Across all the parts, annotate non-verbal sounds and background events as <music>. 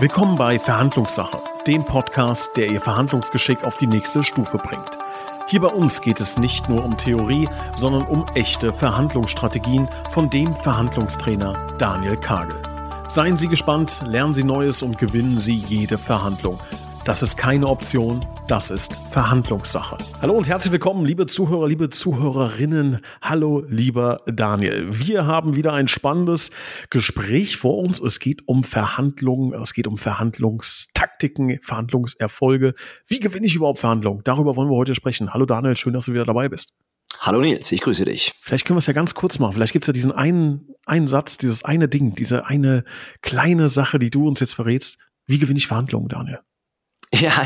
Willkommen bei Verhandlungssache, dem Podcast, der Ihr Verhandlungsgeschick auf die nächste Stufe bringt. Hier bei uns geht es nicht nur um Theorie, sondern um echte Verhandlungsstrategien von dem Verhandlungstrainer Daniel Kagel. Seien Sie gespannt, lernen Sie Neues und gewinnen Sie jede Verhandlung. Das ist keine Option, das ist Verhandlungssache. Hallo und herzlich willkommen, liebe Zuhörer, liebe Zuhörerinnen. Hallo, lieber Daniel. Wir haben wieder ein spannendes Gespräch vor uns. Es geht um Verhandlungen, es geht um Verhandlungstaktiken, Verhandlungserfolge. Wie gewinne ich überhaupt Verhandlungen? Darüber wollen wir heute sprechen. Hallo Daniel, schön, dass du wieder dabei bist. Hallo Nils, ich grüße dich. Vielleicht können wir es ja ganz kurz machen. Vielleicht gibt es ja diesen einen, einen Satz, dieses eine Ding, diese eine kleine Sache, die du uns jetzt verrätst. Wie gewinne ich Verhandlungen, Daniel? <laughs> Ja,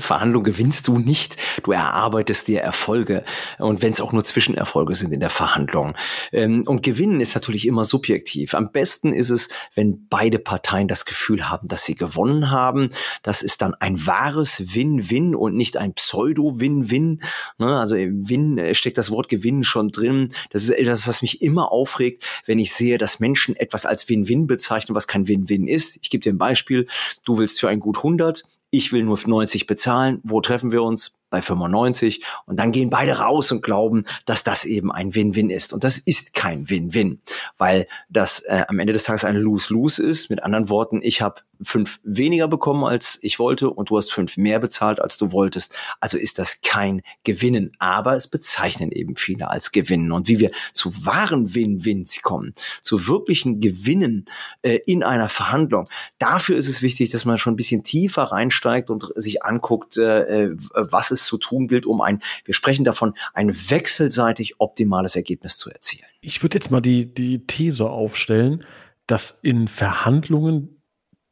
Verhandlung gewinnst du nicht. Du erarbeitest dir Erfolge. Und wenn es auch nur Zwischenerfolge sind in der Verhandlung. Ähm, und gewinnen ist natürlich immer subjektiv. Am besten ist es, wenn beide Parteien das Gefühl haben, dass sie gewonnen haben. Das ist dann ein wahres Win-Win und nicht ein Pseudo-Win-Win. Ne, also im Win äh, steckt das Wort Gewinnen schon drin. Das ist etwas, was mich immer aufregt, wenn ich sehe, dass Menschen etwas als Win-Win bezeichnen, was kein Win-Win ist. Ich gebe dir ein Beispiel. Du willst für ein Gut 100, ich will nur 90 bezahlen, wo treffen wir uns? bei 95 und dann gehen beide raus und glauben, dass das eben ein Win-Win ist. Und das ist kein Win-Win, weil das äh, am Ende des Tages ein Lose-Lose ist. Mit anderen Worten, ich habe fünf weniger bekommen, als ich wollte und du hast fünf mehr bezahlt, als du wolltest. Also ist das kein Gewinnen, aber es bezeichnen eben viele als Gewinnen. Und wie wir zu wahren Win-Wins kommen, zu wirklichen Gewinnen äh, in einer Verhandlung, dafür ist es wichtig, dass man schon ein bisschen tiefer reinsteigt und sich anguckt, äh, äh was ist zu tun gilt, um ein, wir sprechen davon, ein wechselseitig optimales Ergebnis zu erzielen. Ich würde jetzt mal die, die These aufstellen, dass in Verhandlungen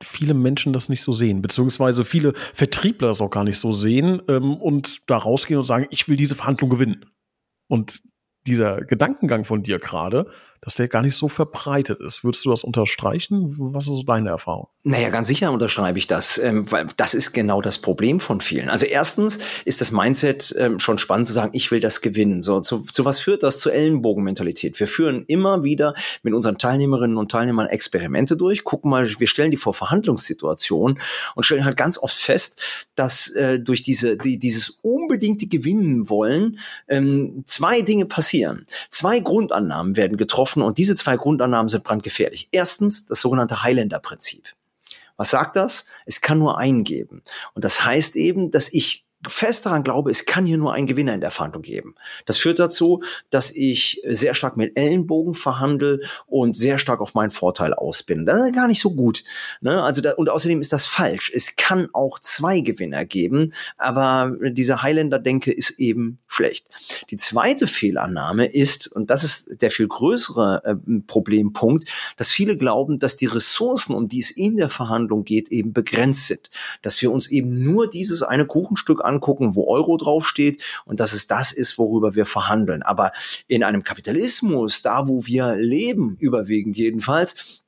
viele Menschen das nicht so sehen, beziehungsweise viele Vertriebler das auch gar nicht so sehen ähm, und da rausgehen und sagen, ich will diese Verhandlung gewinnen. Und dieser Gedankengang von dir gerade, dass der gar nicht so verbreitet ist. Würdest du das unterstreichen? Was ist so deine Erfahrung? Naja, ganz sicher unterschreibe ich das, ähm, weil das ist genau das Problem von vielen. Also erstens ist das Mindset ähm, schon spannend zu sagen, ich will das gewinnen. So, zu, zu was führt das? Zur Ellenbogenmentalität. Wir führen immer wieder mit unseren Teilnehmerinnen und Teilnehmern Experimente durch, gucken mal, wir stellen die vor Verhandlungssituationen und stellen halt ganz oft fest, dass äh, durch diese, die, dieses unbedingte Gewinnen wollen ähm, zwei Dinge passieren. Zwei Grundannahmen werden getroffen getroffen und diese zwei Grundannahmen sind brandgefährlich. Erstens das sogenannte Highlander-Prinzip. Was sagt das? Es kann nur einen geben. Und das heißt eben, dass ich fest daran glaube, es kann hier nur einen Gewinner in der Verhandlung geben. Das führt dazu, dass ich sehr stark mit Ellenbogen verhandle und sehr stark auf meinen Vorteil aus bin. Das ist gar nicht so gut. Ne? Also da, und außerdem ist das falsch. Es kann auch zwei Gewinner geben, aber diese Highlander-Denke ist eben schlecht. Die zweite Fehlannahme ist, und das ist der viel größere äh, Problempunkt, dass viele glauben, dass die Ressourcen, um die es in der Verhandlung geht, eben begrenzt sind. Dass wir uns eben nur dieses eine Kuchenstück angucken, wo Euro draufsteht und dass es das ist, worüber wir verhandeln. Aber in einem Kapitalismus, da wo wir leben, überwiegend jedenfalls,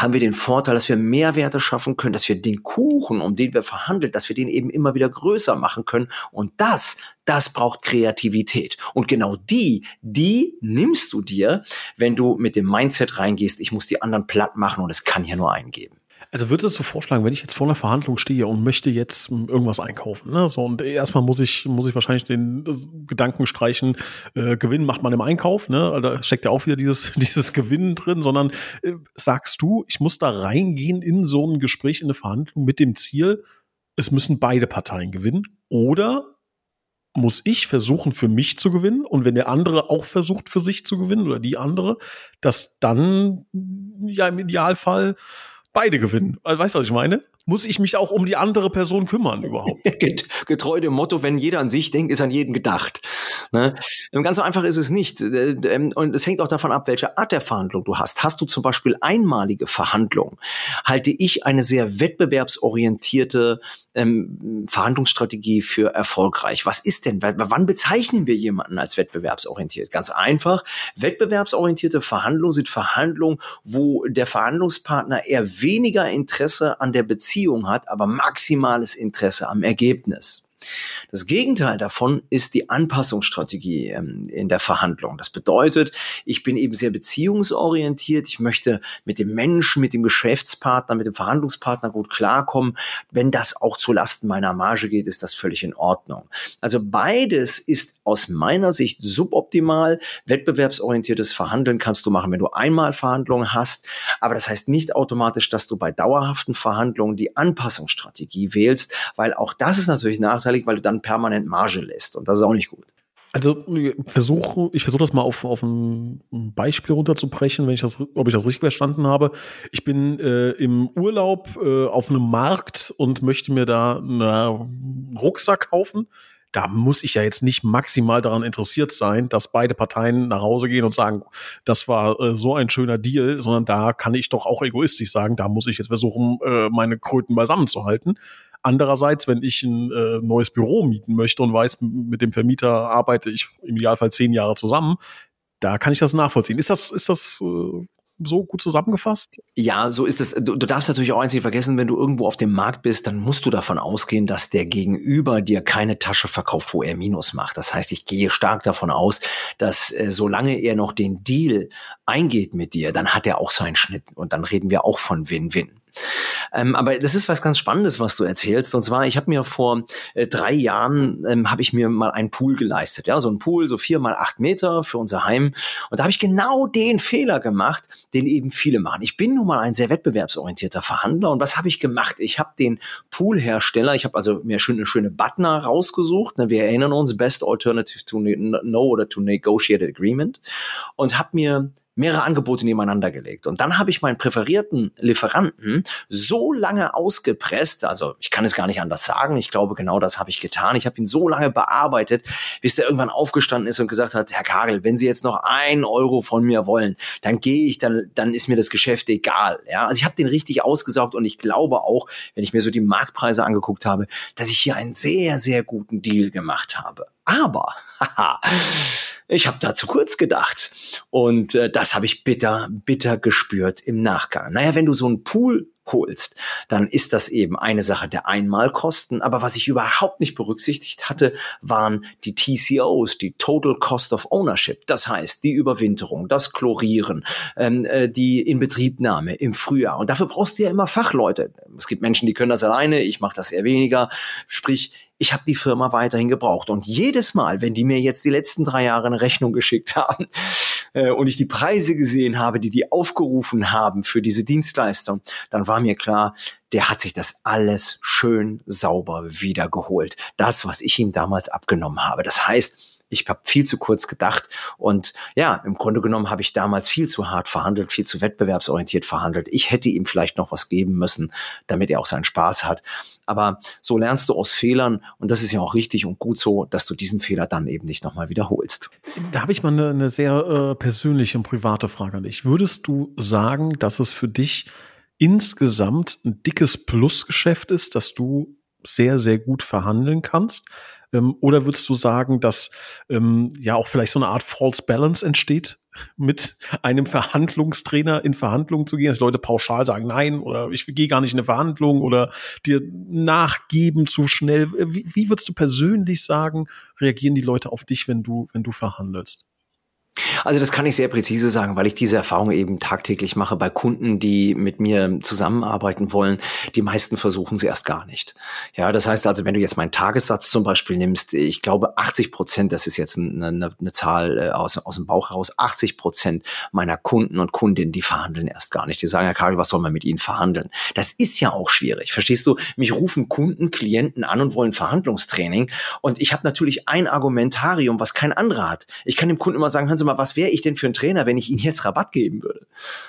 haben wir den Vorteil, dass wir Mehrwerte schaffen können, dass wir den Kuchen, um den wir verhandeln, dass wir den eben immer wieder größer machen können. Und das, das braucht Kreativität. Und genau die, die nimmst du dir, wenn du mit dem Mindset reingehst, ich muss die anderen platt machen und es kann hier nur einen geben. Also würdest du vorschlagen, wenn ich jetzt vor einer Verhandlung stehe und möchte jetzt irgendwas einkaufen, ne? So, und erstmal muss ich, muss ich wahrscheinlich den äh, Gedanken streichen, äh, Gewinn macht man im Einkauf, ne? Also da steckt ja auch wieder dieses, <laughs> dieses Gewinn drin, sondern äh, sagst du, ich muss da reingehen in so ein Gespräch, in eine Verhandlung mit dem Ziel, es müssen beide Parteien gewinnen oder muss ich versuchen, für mich zu gewinnen. Und wenn der andere auch versucht, für sich zu gewinnen oder die andere, dass dann ja im Idealfall beide gewinnen. Weißt du, was ich meine? Muss ich mich auch um die andere Person kümmern überhaupt? <laughs> Getreu dem Motto, wenn jeder an sich denkt, ist an jeden gedacht. Ne? Ganz so einfach ist es nicht. Äh, ähm, und es hängt auch davon ab, welche Art der Verhandlung du hast. Hast du zum Beispiel einmalige Verhandlungen, halte ich eine sehr wettbewerbsorientierte ähm, Verhandlungsstrategie für erfolgreich. Was ist denn, wann bezeichnen wir jemanden als wettbewerbsorientiert? Ganz einfach. Wettbewerbsorientierte Verhandlungen sind Verhandlungen, wo der Verhandlungspartner eher weniger Interesse an der Beziehung hat, aber maximales Interesse am Ergebnis. Das Gegenteil davon ist die Anpassungsstrategie ähm, in der Verhandlung. Das bedeutet, ich bin eben sehr beziehungsorientiert. Ich möchte mit dem Menschen, mit dem Geschäftspartner, mit dem Verhandlungspartner gut klarkommen. Wenn das auch zu Lasten meiner Marge geht, ist das völlig in Ordnung. Also beides ist aus meiner Sicht suboptimal. Wettbewerbsorientiertes Verhandeln kannst du machen, wenn du einmal Verhandlungen hast. Aber das heißt nicht automatisch, dass du bei dauerhaften Verhandlungen die Anpassungsstrategie wählst, weil auch das ist natürlich nachteilig, weil du dann permanent Marge lässt. Und das ist auch nicht gut. Also versuche, ich versuche das mal auf, auf ein Beispiel runterzubrechen, wenn ich das, ob ich das richtig verstanden habe. Ich bin äh, im Urlaub äh, auf einem Markt und möchte mir da einen Rucksack kaufen. Da muss ich ja jetzt nicht maximal daran interessiert sein, dass beide Parteien nach Hause gehen und sagen, das war äh, so ein schöner Deal, sondern da kann ich doch auch egoistisch sagen, da muss ich jetzt versuchen, äh, meine Kröten beisammen zu halten. Andererseits, wenn ich ein äh, neues Büro mieten möchte und weiß, mit dem Vermieter arbeite ich im Idealfall zehn Jahre zusammen, da kann ich das nachvollziehen. Ist das, ist das äh, so gut zusammengefasst? Ja, so ist es. Du, du darfst natürlich auch nicht vergessen, wenn du irgendwo auf dem Markt bist, dann musst du davon ausgehen, dass der Gegenüber dir keine Tasche verkauft, wo er Minus macht. Das heißt, ich gehe stark davon aus, dass äh, solange er noch den Deal eingeht mit dir, dann hat er auch seinen Schnitt und dann reden wir auch von Win-Win. Ähm, aber das ist was ganz Spannendes, was du erzählst. Und zwar, ich habe mir vor äh, drei Jahren ähm, habe ich mir mal einen Pool geleistet. Ja, so ein Pool, so vier mal acht Meter für unser Heim. Und da habe ich genau den Fehler gemacht, den eben viele machen. Ich bin nun mal ein sehr wettbewerbsorientierter Verhandler. Und was habe ich gemacht? Ich habe den Poolhersteller, ich habe also mir schön eine schöne Butner rausgesucht. Ne, wir erinnern uns, Best Alternative to No oder to Negotiated Agreement. Und habe mir mehrere Angebote nebeneinander gelegt. Und dann habe ich meinen präferierten Lieferanten so lange ausgepresst, also ich kann es gar nicht anders sagen, ich glaube, genau das habe ich getan. Ich habe ihn so lange bearbeitet, bis der irgendwann aufgestanden ist und gesagt hat, Herr Kagel, wenn Sie jetzt noch ein Euro von mir wollen, dann gehe ich, dann, dann ist mir das Geschäft egal. Ja, also ich habe den richtig ausgesaugt und ich glaube auch, wenn ich mir so die Marktpreise angeguckt habe, dass ich hier einen sehr, sehr guten Deal gemacht habe. Aber, haha, ich habe da zu kurz gedacht. Und äh, das habe ich bitter, bitter gespürt im Nachgang. Naja, wenn du so einen Pool holst, dann ist das eben eine Sache der Einmalkosten. Aber was ich überhaupt nicht berücksichtigt hatte, waren die TCOs, die Total Cost of Ownership. Das heißt, die Überwinterung, das Chlorieren, ähm, äh, die Inbetriebnahme im Frühjahr. Und dafür brauchst du ja immer Fachleute. Es gibt Menschen, die können das alleine, ich mache das eher weniger. Sprich, ich habe die Firma weiterhin gebraucht. Und jedes Mal, wenn die mir jetzt die letzten drei Jahre eine Rechnung geschickt haben <laughs> äh, und ich die Preise gesehen habe, die die aufgerufen haben für diese Dienstleistung, dann war mir klar, der hat sich das alles schön sauber wiedergeholt. Das, was ich ihm damals abgenommen habe. Das heißt, ich habe viel zu kurz gedacht und ja, im Grunde genommen habe ich damals viel zu hart verhandelt, viel zu wettbewerbsorientiert verhandelt. Ich hätte ihm vielleicht noch was geben müssen, damit er auch seinen Spaß hat. Aber so lernst du aus Fehlern und das ist ja auch richtig und gut so, dass du diesen Fehler dann eben nicht nochmal wiederholst. Da habe ich mal eine, eine sehr äh, persönliche und private Frage an dich. Würdest du sagen, dass es für dich insgesamt ein dickes Plusgeschäft ist, dass du sehr, sehr gut verhandeln kannst? Ähm, oder würdest du sagen, dass ähm, ja auch vielleicht so eine Art False Balance entsteht, <laughs> mit einem Verhandlungstrainer in Verhandlungen zu gehen, dass Leute pauschal sagen, nein, oder ich gehe gar nicht in eine Verhandlung oder dir nachgeben zu schnell. Wie, wie würdest du persönlich sagen, reagieren die Leute auf dich, wenn du, wenn du verhandelst? Also das kann ich sehr präzise sagen, weil ich diese Erfahrung eben tagtäglich mache bei Kunden, die mit mir zusammenarbeiten wollen. Die meisten versuchen sie erst gar nicht. Ja, das heißt also, wenn du jetzt meinen Tagessatz zum Beispiel nimmst, ich glaube 80 Prozent, das ist jetzt eine, eine, eine Zahl äh, aus, aus dem Bauch heraus, 80 Prozent meiner Kunden und Kundinnen, die verhandeln erst gar nicht. Die sagen, ja Karl, was soll man mit ihnen verhandeln? Das ist ja auch schwierig. Verstehst du? Mich rufen Kunden, Klienten an und wollen Verhandlungstraining. Und ich habe natürlich ein Argumentarium, was kein anderer hat. Ich kann dem Kunden immer sagen, Sie mal, was wäre ich denn für ein Trainer, wenn ich Ihnen jetzt Rabatt geben würde?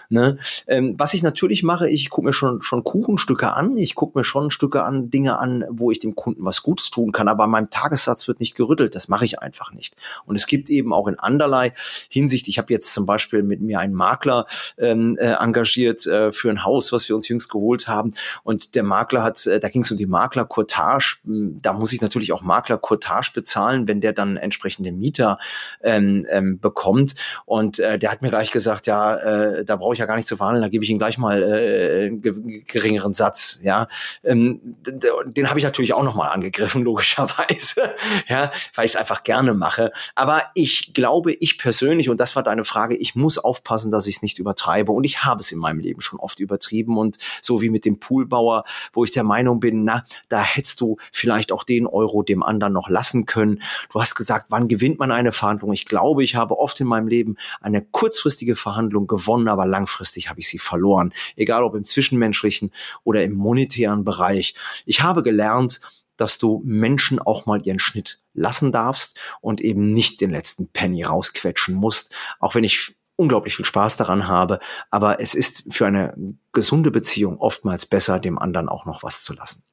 Ne? Ähm, was ich natürlich mache, ich gucke mir schon, schon Kuchenstücke an, ich gucke mir schon Stücke an, Dinge an, wo ich dem Kunden was Gutes tun kann, aber mein Tagessatz wird nicht gerüttelt, das mache ich einfach nicht. Und es gibt eben auch in anderlei Hinsicht, ich habe jetzt zum Beispiel mit mir einen Makler ähm, äh, engagiert äh, für ein Haus, was wir uns jüngst geholt haben und der Makler hat, äh, da ging es um die Maklercourtage, hm, da muss ich natürlich auch Maklercourtage bezahlen, wenn der dann entsprechende Mieter ähm, ähm, bekommt kommt. Und äh, der hat mir gleich gesagt, ja, äh, da brauche ich ja gar nicht zu verhandeln, da gebe ich ihm gleich mal äh, einen geringeren Satz. Ja, ähm, den habe ich natürlich auch nochmal angegriffen, <laughs> logischerweise, ja, weil ich es einfach gerne mache. Aber ich glaube, ich persönlich, und das war deine Frage, ich muss aufpassen, dass ich es nicht übertreibe. Und ich habe es in meinem Leben schon oft übertrieben. Und so wie mit dem Poolbauer, wo ich der Meinung bin, na, da hättest du vielleicht auch den Euro dem anderen noch lassen können. Du hast gesagt, wann gewinnt man eine Verhandlung? Ich glaube, ich habe oft in meinem Leben eine kurzfristige Verhandlung gewonnen, aber langfristig habe ich sie verloren. Egal ob im zwischenmenschlichen oder im monetären Bereich. Ich habe gelernt, dass du Menschen auch mal ihren Schnitt lassen darfst und eben nicht den letzten Penny rausquetschen musst, auch wenn ich unglaublich viel Spaß daran habe, aber es ist für eine gesunde Beziehung oftmals besser, dem anderen auch noch was zu lassen.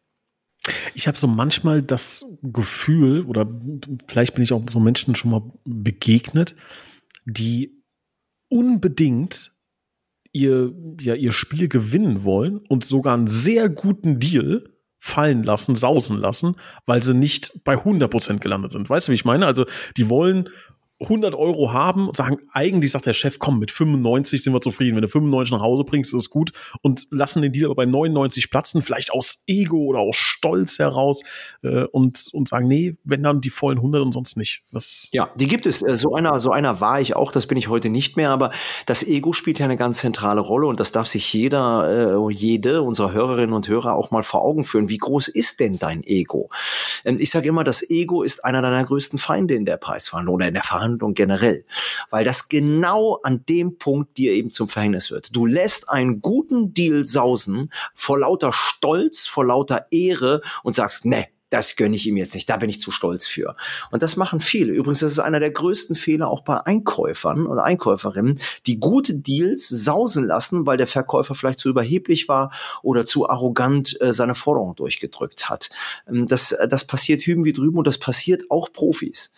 Ich habe so manchmal das Gefühl, oder vielleicht bin ich auch so Menschen schon mal begegnet, die unbedingt ihr, ja, ihr Spiel gewinnen wollen und sogar einen sehr guten Deal fallen lassen, sausen lassen, weil sie nicht bei 100% gelandet sind. Weißt du, wie ich meine? Also die wollen 100 Euro haben, sagen, eigentlich sagt der Chef, komm, mit 95 sind wir zufrieden. Wenn du 95 nach Hause bringst, ist es gut. Und lassen den Deal aber bei 99 platzen, vielleicht aus Ego oder aus Stolz heraus äh, und, und sagen, nee, wenn dann die vollen 100 und sonst nicht. Das ja, die gibt es. Äh, so einer, so einer war ich auch, das bin ich heute nicht mehr, aber das Ego spielt ja eine ganz zentrale Rolle und das darf sich jeder, äh, jede unserer Hörerinnen und Hörer auch mal vor Augen führen. Wie groß ist denn dein Ego? Ähm, ich sage immer, das Ego ist einer deiner größten Feinde in der Preisverhandlung oder in der Verhandlung Verhandlung generell, weil das genau an dem Punkt dir eben zum Verhängnis wird. Du lässt einen guten Deal sausen vor lauter Stolz, vor lauter Ehre und sagst, ne, das gönne ich ihm jetzt nicht, da bin ich zu stolz für. Und das machen viele. Übrigens, das ist einer der größten Fehler auch bei Einkäufern oder Einkäuferinnen, die gute Deals sausen lassen, weil der Verkäufer vielleicht zu überheblich war oder zu arrogant äh, seine Forderung durchgedrückt hat. Ähm, das, das passiert hüben wie drüben und das passiert auch Profis.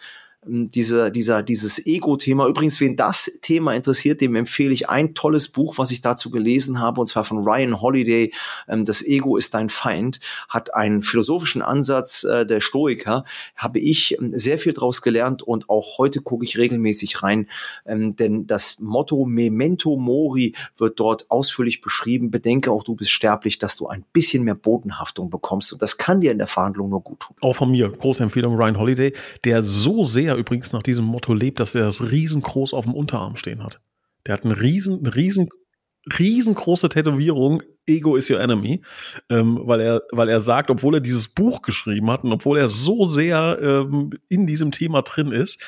Ähm, diese, dieser, dieses Ego-Thema. Übrigens, wen das Thema interessiert, dem empfehle ich ein tolles Buch, was ich dazu gelesen habe, und zwar von Ryan Holiday. Ähm, das Ego ist dein Feind, hat einen philosophischen Ansatz äh, der Stoiker. Habe ich ähm, sehr viel draus gelernt und auch heute gucke ich regelmäßig rein, denn das Motto Memento Mori wird dort ausführlich beschrieben. Bedenke auch, du bist sterblich, dass du ein bisschen mehr Bodenhaftung bekommst und das kann dir in der Verhandlung nur gut tun. Auch von mir, große Empfehlung Ryan Holiday, der so sehr der übrigens nach diesem Motto lebt, dass er das riesengroß auf dem Unterarm stehen hat. Der hat eine riesen, riesen, riesengroße Tätowierung, Ego is your enemy, ähm, weil er, weil er sagt, obwohl er dieses Buch geschrieben hat und obwohl er so sehr ähm, in diesem Thema drin ist,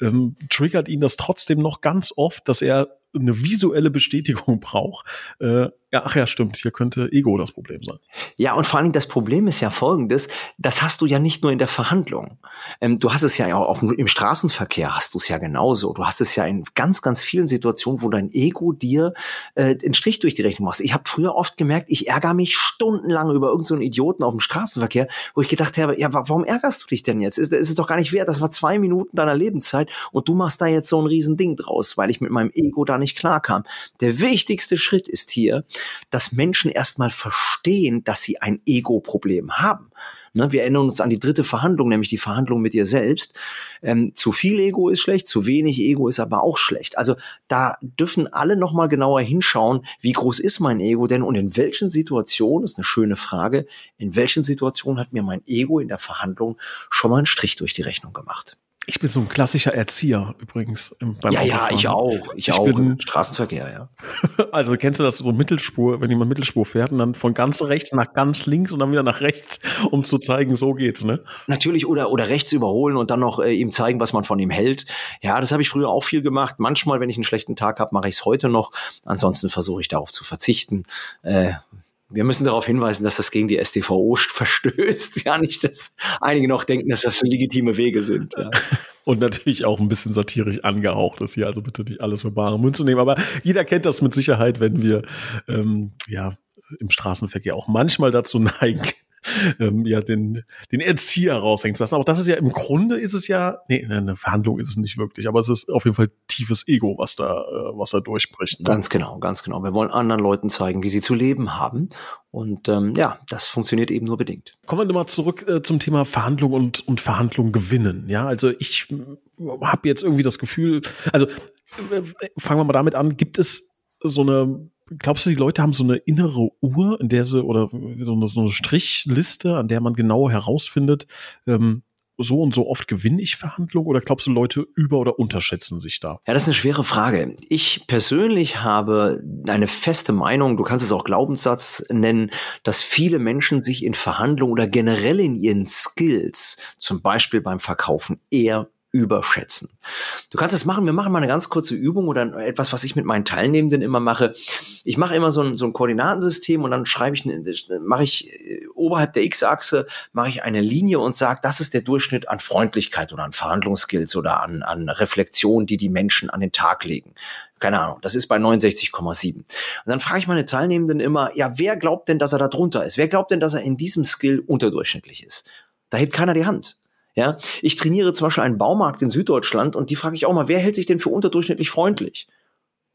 ähm, triggert ihn das trotzdem noch ganz oft, dass er eine visuelle Bestätigung <laughs> braucht. Äh, ja, ach ja, stimmt, hier könnte Ego das Problem sein. Ja, und vor allen Dingen das Problem ist ja folgendes, das hast du ja nicht nur in der Verhandlung. Ähm, du hast es ja auch im Straßenverkehr hast du es ja genauso. Du hast es ja in ganz, ganz vielen Situationen, wo dein Ego dir äh, den Strich durch die Rechnung machst. Ich habe früher oft gemerkt, ich ärgere mich stundenlang über irgendeinen so Idioten auf dem Straßenverkehr, wo ich gedacht habe, ja, warum ärgerst du dich denn jetzt? Ist, ist es doch gar nicht wert. Das war zwei Minuten deiner Lebenszeit und du machst da jetzt so ein Riesending draus, weil ich mit meinem Ego da nicht klarkam. Der wichtigste Schritt ist hier, dass Menschen erstmal verstehen, dass sie ein Ego-Problem haben. Ne, wir erinnern uns an die dritte Verhandlung, nämlich die Verhandlung mit dir selbst. Ähm, zu viel Ego ist schlecht, zu wenig Ego ist aber auch schlecht. Also da dürfen alle nochmal genauer hinschauen, wie groß ist mein Ego denn und in welchen Situationen, ist eine schöne Frage, in welchen Situationen hat mir mein Ego in der Verhandlung schon mal einen Strich durch die Rechnung gemacht? Ich bin so ein klassischer Erzieher übrigens. Beim ja, ja, ich auch. Ich, ich auch. Bin, Straßenverkehr, ja. <laughs> Also kennst du das so Mittelspur, wenn jemand Mittelspur fährt und dann von ganz rechts nach ganz links und dann wieder nach rechts, um zu zeigen, so geht's, ne? Natürlich oder oder rechts überholen und dann noch äh, ihm zeigen, was man von ihm hält. Ja, das habe ich früher auch viel gemacht. Manchmal, wenn ich einen schlechten Tag habe, mache ich es heute noch. Ansonsten versuche ich darauf zu verzichten. Äh, wir müssen darauf hinweisen, dass das gegen die StVO verstößt. <laughs> Ja, nicht, dass einige noch denken, dass das legitime Wege sind. Ja. <laughs> Und natürlich auch ein bisschen satirisch angehaucht ist hier, also bitte nicht alles für bare Münze nehmen. Aber jeder kennt das mit Sicherheit, wenn wir ähm, ja im Straßenverkehr auch manchmal dazu <laughs> neigen, <laughs> ähm, ja, den, den Erzieher raushängen zu lassen. Aber das ist ja im Grunde ist es ja, nee, eine Verhandlung ist es nicht wirklich, aber es ist auf jeden Fall tiefes Ego, was da, äh, was da durchbricht. Ne? Ganz genau, ganz genau. Wir wollen anderen Leuten zeigen, wie sie zu leben haben. Und ähm, ja, das funktioniert eben nur bedingt. Kommen wir nochmal zurück äh, zum Thema Verhandlung und, und Verhandlung gewinnen. Ja, also ich habe jetzt irgendwie das Gefühl, also äh, fangen wir mal damit an, gibt es so eine glaubst du, die Leute haben so eine innere Uhr, in der sie, oder so eine, so eine Strichliste, an der man genau herausfindet, ähm, so und so oft gewinne ich Verhandlungen oder glaubst du, Leute über- oder unterschätzen sich da? Ja, das ist eine schwere Frage. Ich persönlich habe eine feste Meinung, du kannst es auch Glaubenssatz nennen, dass viele Menschen sich in Verhandlungen oder generell in ihren Skills, zum Beispiel beim Verkaufen, eher überschätzen. Du kannst es machen, wir machen mal eine ganz kurze Übung oder etwas, was ich mit meinen Teilnehmenden immer mache. Ich mache immer so ein, so ein Koordinatensystem und dann schreibe ich, mache ich äh, oberhalb der X-Achse, mache ich eine Linie und sage, das ist der Durchschnitt an Freundlichkeit oder an Verhandlungsskills oder an, an Reflexion, die die Menschen an den Tag legen keine Ahnung, das ist bei 69,7. Und dann frage ich meine Teilnehmenden immer, ja, wer glaubt denn, dass er da drunter ist? Wer glaubt denn, dass er in diesem Skill unterdurchschnittlich ist? Da hebt keiner die Hand. Ja, ich trainiere zum Beispiel einen Baumarkt in Süddeutschland und die frage ich auch mal, wer hält sich denn für unterdurchschnittlich freundlich?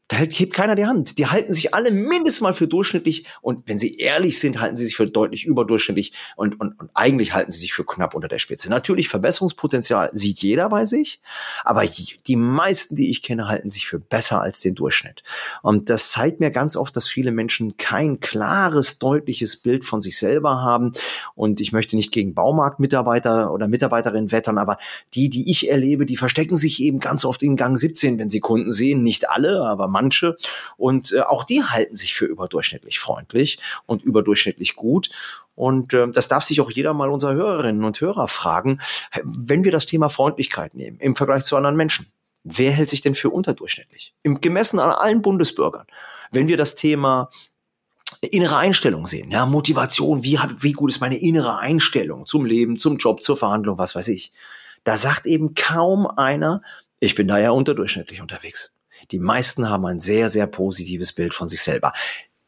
Da hebt keiner die Hand. Die halten sich alle mindestens mal für durchschnittlich und wenn sie ehrlich sind, halten sie sich für deutlich überdurchschnittlich und, und, und eigentlich halten sie sich für knapp unter der Spitze. Natürlich, Verbesserungspotenzial sieht jeder bei sich, aber die meisten, die ich kenne, halten sich für besser als den Durchschnitt. Und das zeigt mir ganz oft, dass viele Menschen kein klares, deutliches Bild von sich selber haben. Und ich möchte nicht gegen Baumarktmitarbeiter oder Mitarbeiterinnen wettern, aber die, die ich erlebe, die verstecken sich eben ganz oft in Gang 17, wenn sie Kunden sehen. Nicht alle, aber manche. Und äh, auch die halten sich für überdurchschnittlich freundlich und überdurchschnittlich gut. Und äh, das darf sich auch jeder mal unserer Hörerinnen und Hörer fragen, wenn wir das Thema Freundlichkeit nehmen im Vergleich zu anderen Menschen. Wer hält sich denn für unterdurchschnittlich? Im gemessen an allen Bundesbürgern. Wenn wir das Thema innere Einstellung sehen, ja, Motivation, wie, wie gut ist meine innere Einstellung zum Leben, zum Job, zur Verhandlung, was weiß ich. Da sagt eben kaum einer, ich bin da ja unterdurchschnittlich unterwegs. Die meisten haben ein sehr, sehr positives Bild von sich selber.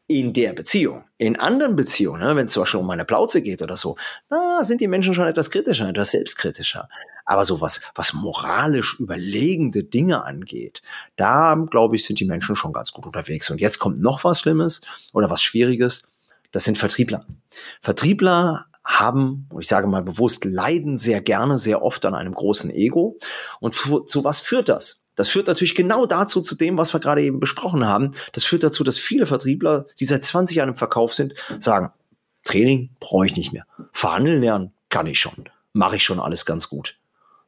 In der Beziehung. In anderen Beziehungen, ne, wenn es zum Beispiel um eine Plauze geht oder so, na, sind die Menschen schon etwas kritischer, etwas selbstkritischer. Aber so was, was moralisch überlegende Dinge angeht, da, glaube ich, sind die Menschen schon ganz gut unterwegs. Und jetzt kommt noch was Schlimmes oder was Schwieriges. Das sind Vertriebler. Vertriebler haben, ich sage mal bewusst, leiden sehr gerne, sehr oft an einem großen Ego. Und zu was führt das? Das führt natürlich genau dazu, zu dem, was wir gerade eben besprochen haben. Das führt dazu, dass viele Vertriebler, die seit 20 Jahren im Verkauf sind, sagen, Training brauche ich nicht mehr. Verhandeln lernen kann ich schon. Mache ich schon alles ganz gut.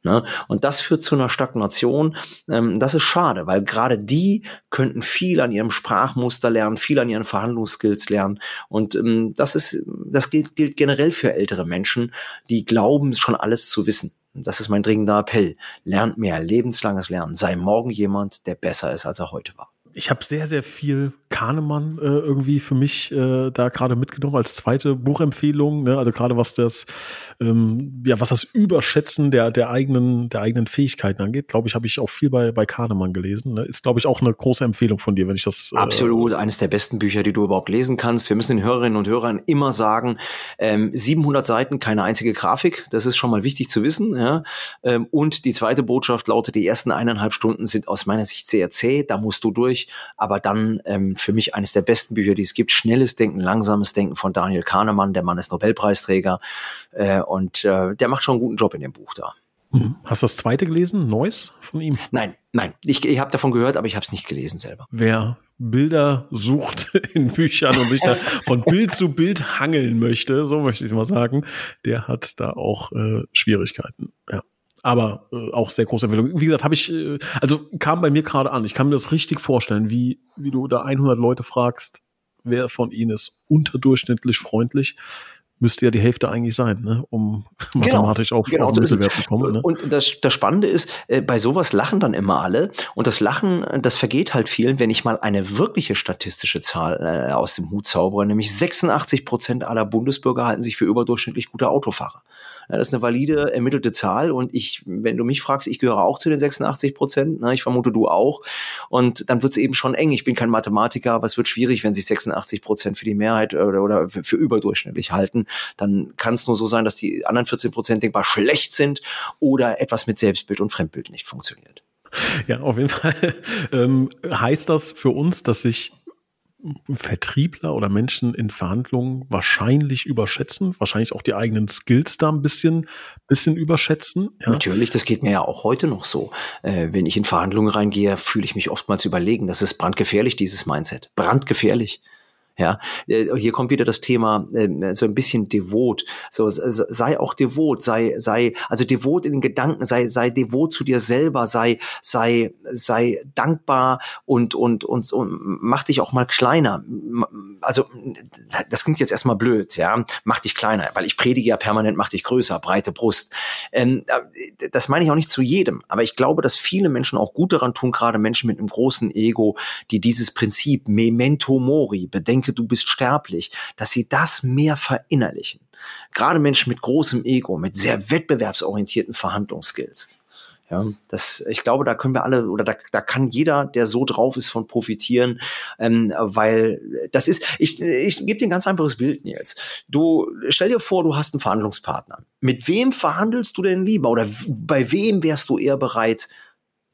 Ne? Und das führt zu einer Stagnation. Ähm, das ist schade, weil gerade die könnten viel an ihrem Sprachmuster lernen, viel an ihren Verhandlungsskills lernen. Und ähm, das ist, das gilt, gilt generell für ältere Menschen, die glauben, schon alles zu wissen. Das ist mein dringender Appell. Lernt mehr, lebenslanges Lernen. Sei morgen jemand, der besser ist, als er heute war ich habe sehr, sehr viel Kahnemann äh, irgendwie für mich äh, da gerade mitgenommen als zweite Buchempfehlung. Ne? Also gerade was das, ähm, ja, was das Überschätzen der, der eigenen, der eigenen Fähigkeiten angeht, glaube ich, habe ich auch viel bei, bei Kahnemann gelesen. Ne? Ist, glaube ich, auch eine große Empfehlung von dir, wenn ich das. Äh, Absolut, eines der besten Bücher, die du überhaupt lesen kannst. Wir müssen den Hörerinnen und Hörern immer sagen, ähm, 700 Seiten, keine einzige Grafik. Das ist schon mal wichtig zu wissen. Ja? Ähm, und die zweite Botschaft lautet, die ersten eineinhalb Stunden sind aus meiner Sicht sehr zäh. Da musst du durch aber dann ähm, für mich eines der besten Bücher, die es gibt. Schnelles Denken, langsames Denken von Daniel Kahnemann. Der Mann ist Nobelpreisträger äh, und äh, der macht schon einen guten Job in dem Buch da. Mhm. Hast du das zweite gelesen, Neues von ihm? Nein, nein. Ich, ich habe davon gehört, aber ich habe es nicht gelesen selber. Wer Bilder sucht <laughs> in Büchern und sich da von Bild zu Bild hangeln möchte, so möchte ich es mal sagen, der hat da auch äh, Schwierigkeiten. Ja aber äh, auch sehr große Empfehlung. Wie gesagt, habe ich, äh, also kam bei mir gerade an. Ich kann mir das richtig vorstellen, wie, wie du da 100 Leute fragst, wer von ihnen ist unterdurchschnittlich freundlich müsste ja die Hälfte eigentlich sein, ne? um <laughs> genau, mathematisch auf, genau, auf so Mittelwert zu kommen. Ne? Und das, das Spannende ist, äh, bei sowas lachen dann immer alle und das Lachen, das vergeht halt vielen, wenn ich mal eine wirkliche statistische Zahl äh, aus dem Hut zaubere, nämlich 86 Prozent aller Bundesbürger halten sich für überdurchschnittlich gute Autofahrer. Ja, das ist eine valide ermittelte Zahl und ich, wenn du mich fragst, ich gehöre auch zu den 86 Prozent, ne, ich vermute du auch und dann wird es eben schon eng. Ich bin kein Mathematiker, aber es wird schwierig, wenn sich 86 Prozent für die Mehrheit oder, oder für überdurchschnittlich halten. Dann kann es nur so sein, dass die anderen 14 Prozent denkbar schlecht sind oder etwas mit Selbstbild und Fremdbild nicht funktioniert. Ja, auf jeden Fall <laughs> ähm, heißt das für uns, dass sich Vertriebler oder Menschen in Verhandlungen wahrscheinlich überschätzen, wahrscheinlich auch die eigenen Skills da ein bisschen, bisschen überschätzen. Ja? Natürlich, das geht mir ja auch heute noch so. Äh, wenn ich in Verhandlungen reingehe, fühle ich mich oftmals überlegen. Das ist brandgefährlich, dieses Mindset. Brandgefährlich. Ja, äh, hier kommt wieder das Thema äh, so ein bisschen devot. So sei auch devot, sei sei also devot in den Gedanken, sei sei devot zu dir selber, sei sei sei dankbar und und und, und mach dich auch mal kleiner. Also das klingt jetzt erstmal blöd, ja, mach dich kleiner, weil ich predige ja permanent, mach dich größer, breite Brust. Ähm, das meine ich auch nicht zu jedem, aber ich glaube, dass viele Menschen auch gut daran tun, gerade Menschen mit einem großen Ego, die dieses Prinzip Memento Mori, bedenke denke, du bist sterblich, dass sie das mehr verinnerlichen. Gerade Menschen mit großem Ego, mit sehr wettbewerbsorientierten Verhandlungsskills. Ja, das, ich glaube, da können wir alle oder da, da kann jeder, der so drauf ist, von profitieren, ähm, weil das ist, ich, ich gebe dir ein ganz einfaches Bild, Nils. Du stell dir vor, du hast einen Verhandlungspartner. Mit wem verhandelst du denn lieber oder bei wem wärst du eher bereit,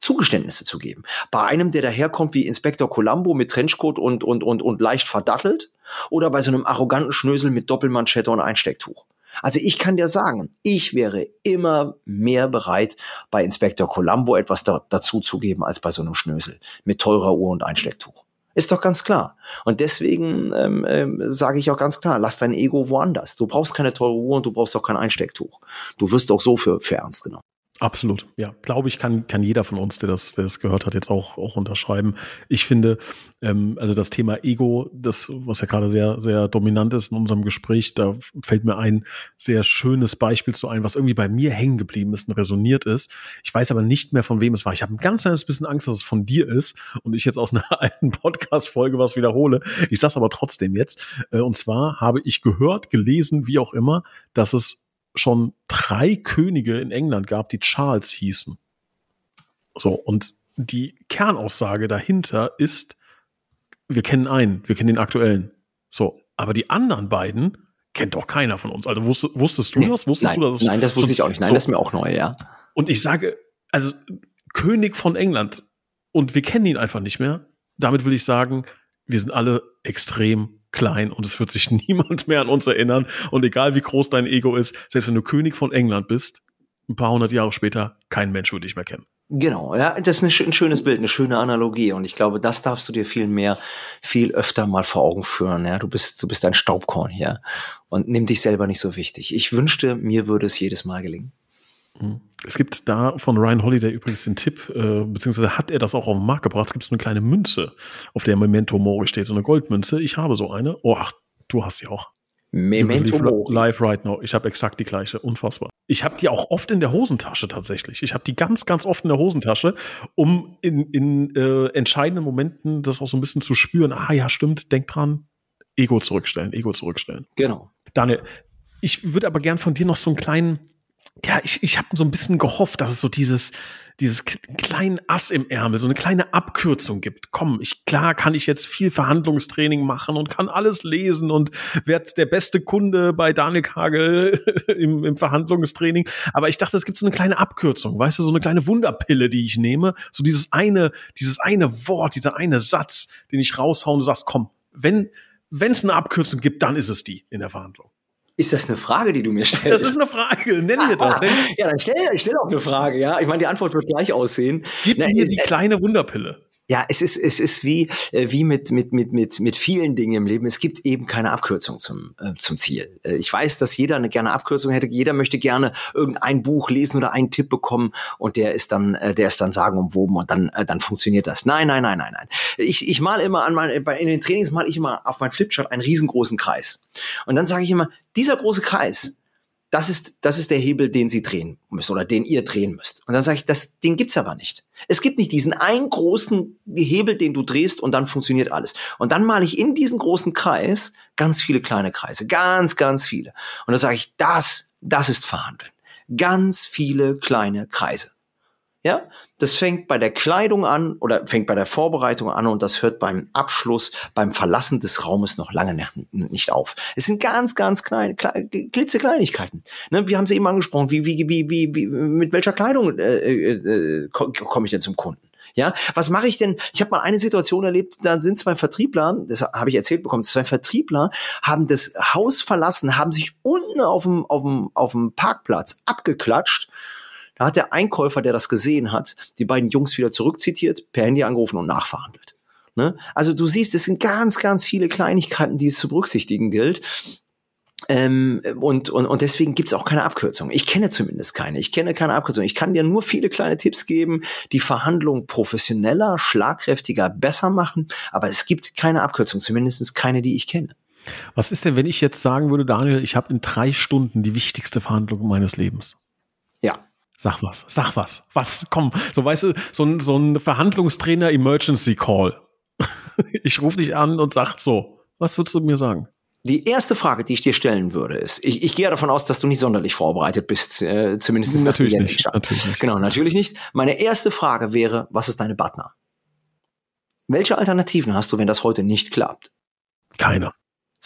Zugeständnisse zu geben. Bei einem, der daherkommt wie Inspektor Columbo mit Trenchcoat und, und, und, und leicht verdattelt oder bei so einem arroganten Schnösel mit Doppelmanschette und Einstecktuch. Also ich kann dir sagen, ich wäre immer mehr bereit, bei Inspektor Columbo etwas da, dazu zu geben, als bei so einem Schnösel mit teurer Uhr und Einstecktuch. Ist doch ganz klar. Und deswegen ähm, ähm, sage ich auch ganz klar, lass dein Ego woanders. Du brauchst keine teure Uhr und du brauchst auch kein Einstecktuch. Du wirst auch so für, für ernst genommen. Absolut, ja. Glaube ich, kann, kann jeder von uns, der das, der das gehört hat, jetzt auch, auch unterschreiben. Ich finde, ähm, also das Thema Ego, das, was ja gerade sehr, sehr dominant ist in unserem Gespräch, da fällt mir ein sehr schönes Beispiel zu ein, was irgendwie bei mir hängen geblieben ist und resoniert ist. Ich weiß aber nicht mehr, von wem es war. Ich habe ein ganz kleines bisschen Angst, dass es von dir ist und ich jetzt aus einer <laughs> alten Podcast-Folge was wiederhole. Ich sag's aber trotzdem jetzt. Äh, und zwar habe ich gehört, gelesen, wie auch immer, dass es schon drei Könige in England gab, die Charles hießen. So, und die Kernaussage dahinter ist, wir kennen einen, wir kennen den aktuellen. So, aber die anderen beiden kennt doch keiner von uns. Also wusstest, wusstest du nee, das? Wusstest nein, du das? Nein, das wusste ich auch nicht. Nein, so. das ist mir auch neu, ja. Und ich sage, also König von England und wir kennen ihn einfach nicht mehr. Damit will ich sagen, wir sind alle extrem klein und es wird sich <laughs> niemand mehr an uns erinnern. Und egal wie groß dein Ego ist, selbst wenn du König von England bist, ein paar hundert Jahre später, kein Mensch würde dich mehr kennen. Genau, ja, das ist ein schönes Bild, eine schöne Analogie. Und ich glaube, das darfst du dir viel mehr, viel öfter mal vor Augen führen. Ja, du bist, du bist ein Staubkorn hier und nimm dich selber nicht so wichtig. Ich wünschte, mir würde es jedes Mal gelingen. Es gibt da von Ryan Holiday übrigens den Tipp, äh, beziehungsweise hat er das auch auf den Markt gebracht. Es gibt so eine kleine Münze, auf der Memento Mori steht, so eine Goldmünze. Ich habe so eine. Oh, ach, du hast sie auch. Memento Mori. Live right now. Ich habe exakt die gleiche. Unfassbar. Ich habe die auch oft in der Hosentasche tatsächlich. Ich habe die ganz, ganz oft in der Hosentasche, um in, in äh, entscheidenden Momenten das auch so ein bisschen zu spüren. Ah ja, stimmt, denk dran. Ego zurückstellen, Ego zurückstellen. Genau. Daniel, ich würde aber gern von dir noch so einen kleinen ja, ich, ich habe so ein bisschen gehofft, dass es so dieses, dieses kleinen Ass im Ärmel, so eine kleine Abkürzung gibt. Komm, ich, klar kann ich jetzt viel Verhandlungstraining machen und kann alles lesen und werde der beste Kunde bei Daniel Kagel <laughs> im, im Verhandlungstraining. Aber ich dachte, es gibt so eine kleine Abkürzung, weißt du, so eine kleine Wunderpille, die ich nehme. So dieses eine, dieses eine Wort, dieser eine Satz, den ich raushaue und sagst, komm, wenn, wenn es eine Abkürzung gibt, dann ist es die in der Verhandlung. Ist das eine Frage, die du mir stellst? Das ist eine Frage. Nenn mir das. Nenn. <laughs> ja, dann stell, stell auch eine Frage. Ja, ich meine, die Antwort wird gleich aussehen. Gib Na, mir die äh, kleine Wunderpille. Ja, es ist, es ist wie, äh, wie mit, mit, mit, mit, mit vielen Dingen im Leben. Es gibt eben keine Abkürzung zum, äh, zum Ziel. Äh, ich weiß, dass jeder eine gerne Abkürzung hätte. Jeder möchte gerne irgendein Buch lesen oder einen Tipp bekommen und der ist dann, äh, der ist dann sagenumwoben und dann, äh, dann funktioniert das. Nein, nein, nein, nein, nein. Ich, ich mal immer an mein, in den Trainings mal ich immer auf mein Flipchart einen riesengroßen Kreis. Und dann sage ich immer, dieser große Kreis, das ist, das ist der Hebel, den Sie drehen müssen oder den ihr drehen müsst. Und dann sage ich, das, den gibt's aber nicht. Es gibt nicht diesen einen großen Hebel, den du drehst und dann funktioniert alles. Und dann male ich in diesen großen Kreis ganz viele kleine Kreise, ganz, ganz viele. Und dann sage ich, das, das ist Verhandeln. Ganz viele kleine Kreise. Ja, das fängt bei der Kleidung an oder fängt bei der Vorbereitung an und das hört beim Abschluss, beim Verlassen des Raumes noch lange nicht auf. Es sind ganz, ganz kleine, kleine klitzekleinigkeiten. Ne, wir haben sie eben angesprochen, wie, wie, wie, wie, wie mit welcher Kleidung äh, äh, äh komme ich denn zum Kunden? Ja, was mache ich denn? Ich habe mal eine Situation erlebt, da sind zwei Vertriebler, das habe ich erzählt bekommen, zwei Vertriebler haben das Haus verlassen, haben sich unten auf dem, auf dem, auf dem Parkplatz abgeklatscht. Da hat der Einkäufer, der das gesehen hat, die beiden Jungs wieder zurückzitiert, per Handy angerufen und nachverhandelt. Ne? Also du siehst, es sind ganz, ganz viele Kleinigkeiten, die es zu berücksichtigen gilt. Ähm, und, und, und deswegen gibt's auch keine Abkürzung. Ich kenne zumindest keine. Ich kenne keine Abkürzung. Ich kann dir nur viele kleine Tipps geben, die Verhandlungen professioneller, schlagkräftiger, besser machen. Aber es gibt keine Abkürzung, zumindest keine, die ich kenne. Was ist denn, wenn ich jetzt sagen würde, Daniel, ich habe in drei Stunden die wichtigste Verhandlung meines Lebens? Ja. Sag was, sag was. Was, komm, so weißt du, so ein, so ein Verhandlungstrainer Emergency Call. <laughs> ich rufe dich an und sag so, was würdest du mir sagen? Die erste Frage, die ich dir stellen würde, ist, ich, ich gehe davon aus, dass du nicht sonderlich vorbereitet bist, äh, zumindest natürlich nicht, natürlich nicht. Genau, natürlich nicht. Meine erste Frage wäre, was ist deine Partner? Welche Alternativen hast du, wenn das heute nicht klappt? Keine.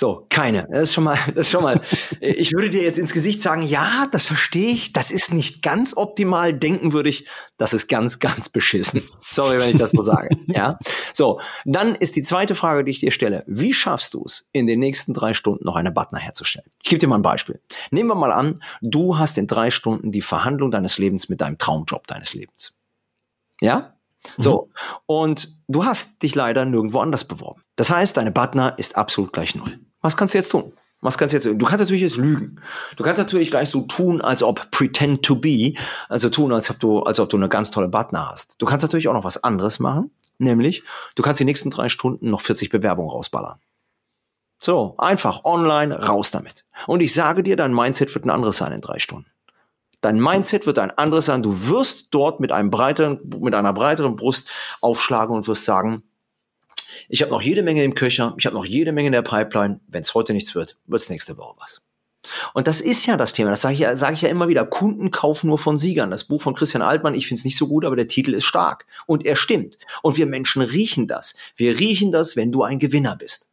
So, keine. Das ist schon mal, das ist schon mal. <laughs> ich würde dir jetzt ins Gesicht sagen, ja, das verstehe ich. Das ist nicht ganz optimal. Denken würde ich, das ist ganz, ganz beschissen. Sorry, wenn ich das so sage. <laughs> Ja. So, dann ist die zweite Frage, die ich dir stelle. Wie schaffst du es, in den nächsten drei Stunden noch eine Butner herzustellen? Ich gebe dir mal ein Beispiel. Nehmen wir mal an, du hast in drei Stunden die Verhandlung deines Lebens mit deinem Traumjob deines Lebens. Ja? So, mhm. und du hast dich leider nirgendwo anders beworben. Das heißt, deine Butner ist absolut gleich null. Was kannst du jetzt tun? Was kannst du jetzt? Du kannst natürlich jetzt lügen. Du kannst natürlich gleich so tun, als ob pretend to be, also tun, als ob du, als ob du eine ganz tolle Butner hast. Du kannst natürlich auch noch was anderes machen, nämlich du kannst die nächsten drei Stunden noch 40 Bewerbungen rausballern. So, einfach online, raus damit. Und ich sage dir, dein Mindset wird ein anderes sein in drei Stunden. Dein Mindset wird ein anderes sein. Du wirst dort mit einem breiteren, mit einer breiteren Brust aufschlagen und wirst sagen, ich habe noch jede Menge im Köcher, ich habe noch jede Menge in der Pipeline. Wenn es heute nichts wird, wird es nächste Woche was. Und das ist ja das Thema, das sage ich, ja, sag ich ja immer wieder. Kunden kaufen nur von Siegern. Das Buch von Christian Altmann, ich finde es nicht so gut, aber der Titel ist stark. Und er stimmt. Und wir Menschen riechen das. Wir riechen das, wenn du ein Gewinner bist.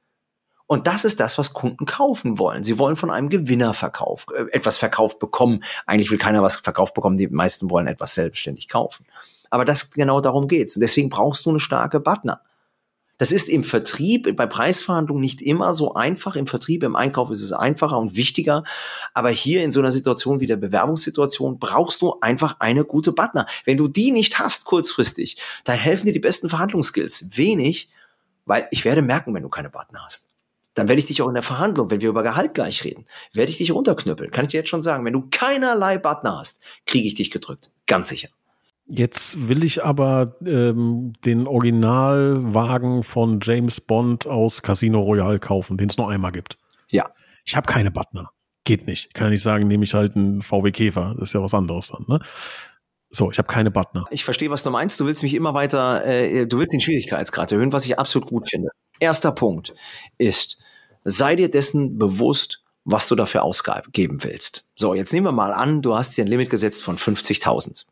Und das ist das, was Kunden kaufen wollen. Sie wollen von einem Gewinner verkauf, äh, etwas verkauft bekommen. Eigentlich will keiner was verkauft bekommen. Die meisten wollen etwas selbstständig kaufen. Aber das genau darum geht's. Und deswegen brauchst du eine starke Partner. Das ist im Vertrieb, bei Preisverhandlungen nicht immer so einfach. Im Vertrieb, im Einkauf ist es einfacher und wichtiger. Aber hier in so einer Situation wie der Bewerbungssituation brauchst du einfach eine gute Partner. Wenn du die nicht hast kurzfristig, dann helfen dir die besten Verhandlungsskills wenig, weil ich werde merken, wenn du keine Partner hast. Dann werde ich dich auch in der Verhandlung, wenn wir über Gehalt gleich reden, werde ich dich runterknüppeln. Kann ich dir jetzt schon sagen. Wenn du keinerlei Partner hast, kriege ich dich gedrückt. Ganz sicher. Jetzt will ich aber ähm, den Originalwagen von James Bond aus Casino Royale kaufen, den es nur einmal gibt. Ja. Ich habe keine Butner. Geht nicht. Kann nicht sagen, nehme ich halt einen VW Käfer. Das ist ja was anderes dann, ne? So, ich habe keine Butner. Ich verstehe, was du meinst. Du willst mich immer weiter, äh, du willst den Schwierigkeitsgrad erhöhen, was ich absolut gut finde. Erster Punkt ist, sei dir dessen bewusst, was du dafür ausgeben willst. So, jetzt nehmen wir mal an, du hast dir ein Limit gesetzt von 50.000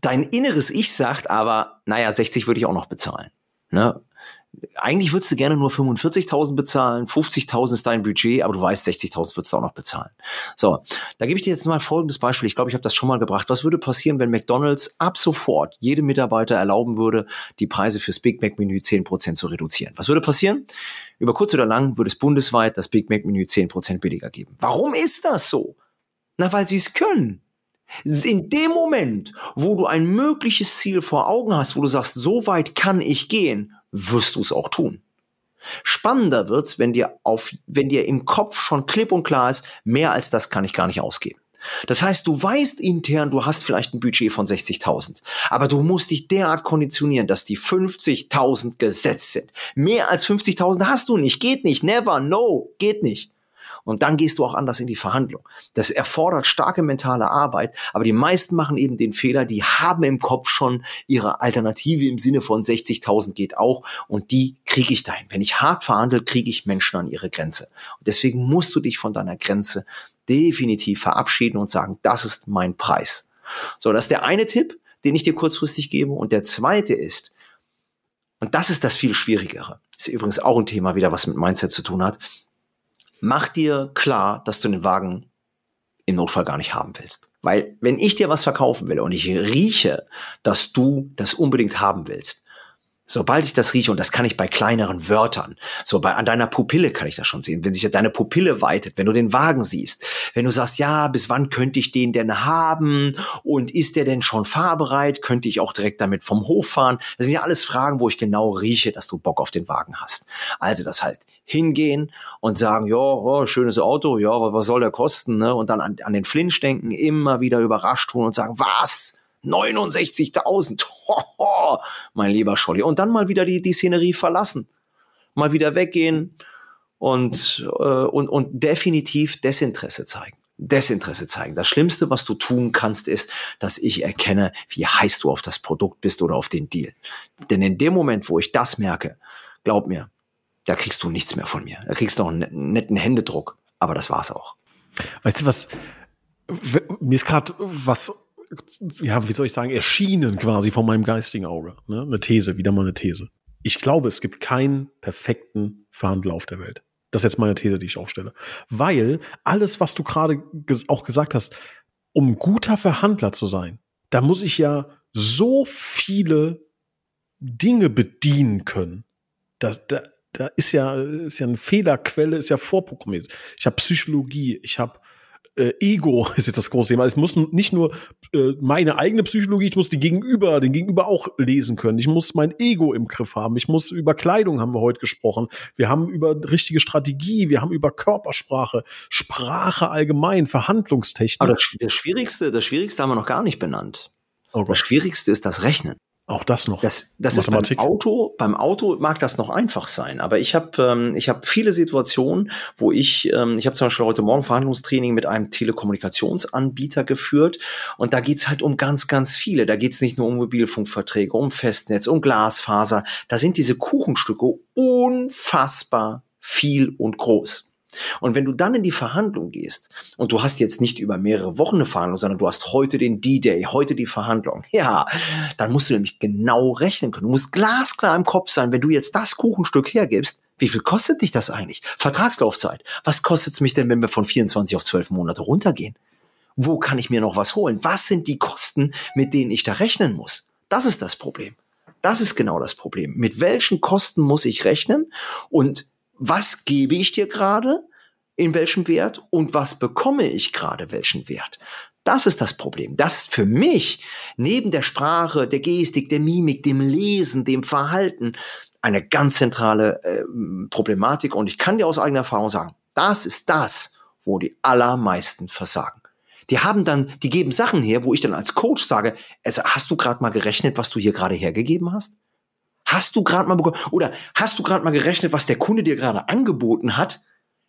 dein inneres Ich sagt aber, naja, 60 würde ich auch noch bezahlen. Ne? Eigentlich würdest du gerne nur 45.000 bezahlen, 50.000 ist dein Budget, aber du weißt, 60.000 würdest du auch noch bezahlen. So, da gebe ich dir jetzt mal folgendes Beispiel. Ich glaube, ich habe das schon mal gebracht. Was würde passieren, wenn McDonald's ab sofort jedem Mitarbeiter erlauben würde, die Preise fürs Big Mac Menü 10% zu reduzieren? Was würde passieren? Über kurz oder lang würde es bundesweit das Big Mac Menü 10% billiger geben. Warum ist das so? Na, weil sie es können. In dem Moment, wo du ein mögliches Ziel vor Augen hast, wo du sagst, so weit kann ich gehen, wirst du es auch tun. Spannender wird's, wenn wenn dir im Kopf schon klipp und klar ist, mehr als das kann ich gar nicht ausgeben. Das heißt, du weißt intern, du hast vielleicht ein Budget von 60.000, aber du musst dich derart konditionieren, dass die 50.000 gesetzt sind. Mehr als 50.000 hast du nicht, geht nicht, never, no, geht nicht. Und dann gehst du auch anders in die Verhandlung. Das erfordert starke mentale Arbeit, aber die meisten machen eben den Fehler, die haben im Kopf schon ihre Alternative im Sinne von 60.000 geht auch und die kriege ich dahin. Wenn ich hart verhandle, kriege ich Menschen an ihre Grenze. Und deswegen musst du dich von deiner Grenze definitiv verabschieden und sagen, das ist mein Preis. So, das ist der eine Tipp, den ich dir kurzfristig gebe. Und der zweite ist, und das ist das viel Schwierigere, ist übrigens auch ein Thema wieder, was mit Mindset zu tun hat, mach dir klar, dass du den Wagen im Notfall gar nicht haben willst. Weil wenn ich dir was verkaufen will und ich rieche, dass du das unbedingt haben willst, Sobald ich das rieche, und das kann ich bei kleineren Wörtern, so bei, an deiner Pupille kann ich das schon sehen, wenn sich deine Pupille weitet, wenn du den Wagen siehst, wenn du sagst, ja, bis wann könnte ich den denn haben und ist der denn schon fahrbereit, könnte ich auch direkt damit vom Hof fahren. Das sind ja alles Fragen, wo ich genau rieche, dass du Bock auf den Wagen hast. Also das heißt, hingehen und sagen, ja, oh, schönes Auto, ja, was soll der kosten, ne? und dann an, an den Flinch denken, immer wieder überrascht tun und sagen, was? 69.000. <laughs> mein lieber Scholli. Und dann mal wieder die, die Szenerie verlassen. Mal wieder weggehen und, äh, und, und definitiv Desinteresse zeigen. Desinteresse zeigen. Das Schlimmste, was du tun kannst, ist, dass ich erkenne, wie heiß du auf das Produkt bist oder auf den Deal. Denn in dem Moment, wo ich das merke, glaub mir, da kriegst du nichts mehr von mir. Da kriegst du noch einen netten Händedruck. Aber das war's auch. Weißt du was? Mir ist gerade was ja, wie soll ich sagen, erschienen quasi von meinem geistigen Auge. Ne? Eine These, wieder mal eine These. Ich glaube, es gibt keinen perfekten Verhandler auf der Welt. Das ist jetzt meine These, die ich aufstelle. Weil alles, was du gerade ges auch gesagt hast, um guter Verhandler zu sein, da muss ich ja so viele Dinge bedienen können. Da, da, da ist ja, ist ja eine Fehlerquelle, ist ja vorprogrammiert. Ich habe Psychologie, ich habe äh, Ego <laughs> ist jetzt das große Thema. Es muss nicht nur äh, meine eigene Psychologie, ich muss die Gegenüber, den Gegenüber auch lesen können. Ich muss mein Ego im Griff haben. Ich muss über Kleidung haben wir heute gesprochen. Wir haben über richtige Strategie, wir haben über Körpersprache, Sprache allgemein, Verhandlungstechnik. Aber das, das Schwierigste, das Schwierigste haben wir noch gar nicht benannt. Oh das Schwierigste ist das Rechnen. Auch das noch. Das, das ist beim Auto. Beim Auto mag das noch einfach sein, aber ich habe ähm, ich habe viele Situationen, wo ich ähm, ich habe zum Beispiel heute Morgen Verhandlungstraining mit einem Telekommunikationsanbieter geführt und da geht's halt um ganz ganz viele. Da geht's nicht nur um Mobilfunkverträge, um Festnetz, um Glasfaser. Da sind diese Kuchenstücke unfassbar viel und groß. Und wenn du dann in die Verhandlung gehst und du hast jetzt nicht über mehrere Wochen eine Verhandlung, sondern du hast heute den D-Day, heute die Verhandlung, <laughs> ja, dann musst du nämlich genau rechnen können. Du musst glasklar im Kopf sein, wenn du jetzt das Kuchenstück hergibst, wie viel kostet dich das eigentlich? Vertragslaufzeit. Was kostet es mich denn, wenn wir von 24 auf 12 Monate runtergehen? Wo kann ich mir noch was holen? Was sind die Kosten, mit denen ich da rechnen muss? Das ist das Problem. Das ist genau das Problem. Mit welchen Kosten muss ich rechnen? Und was gebe ich dir gerade, in welchem Wert und was bekomme ich gerade, welchen Wert. Das ist das Problem. Das ist für mich neben der Sprache, der Gestik, der Mimik, dem Lesen, dem Verhalten eine ganz zentrale äh, Problematik. Und ich kann dir aus eigener Erfahrung sagen, das ist das, wo die allermeisten versagen. Die haben dann, die geben Sachen her, wo ich dann als Coach sage, hast du gerade mal gerechnet, was du hier gerade hergegeben hast? Hast du gerade mal bekommen oder hast du gerade mal gerechnet, was der Kunde dir gerade angeboten hat?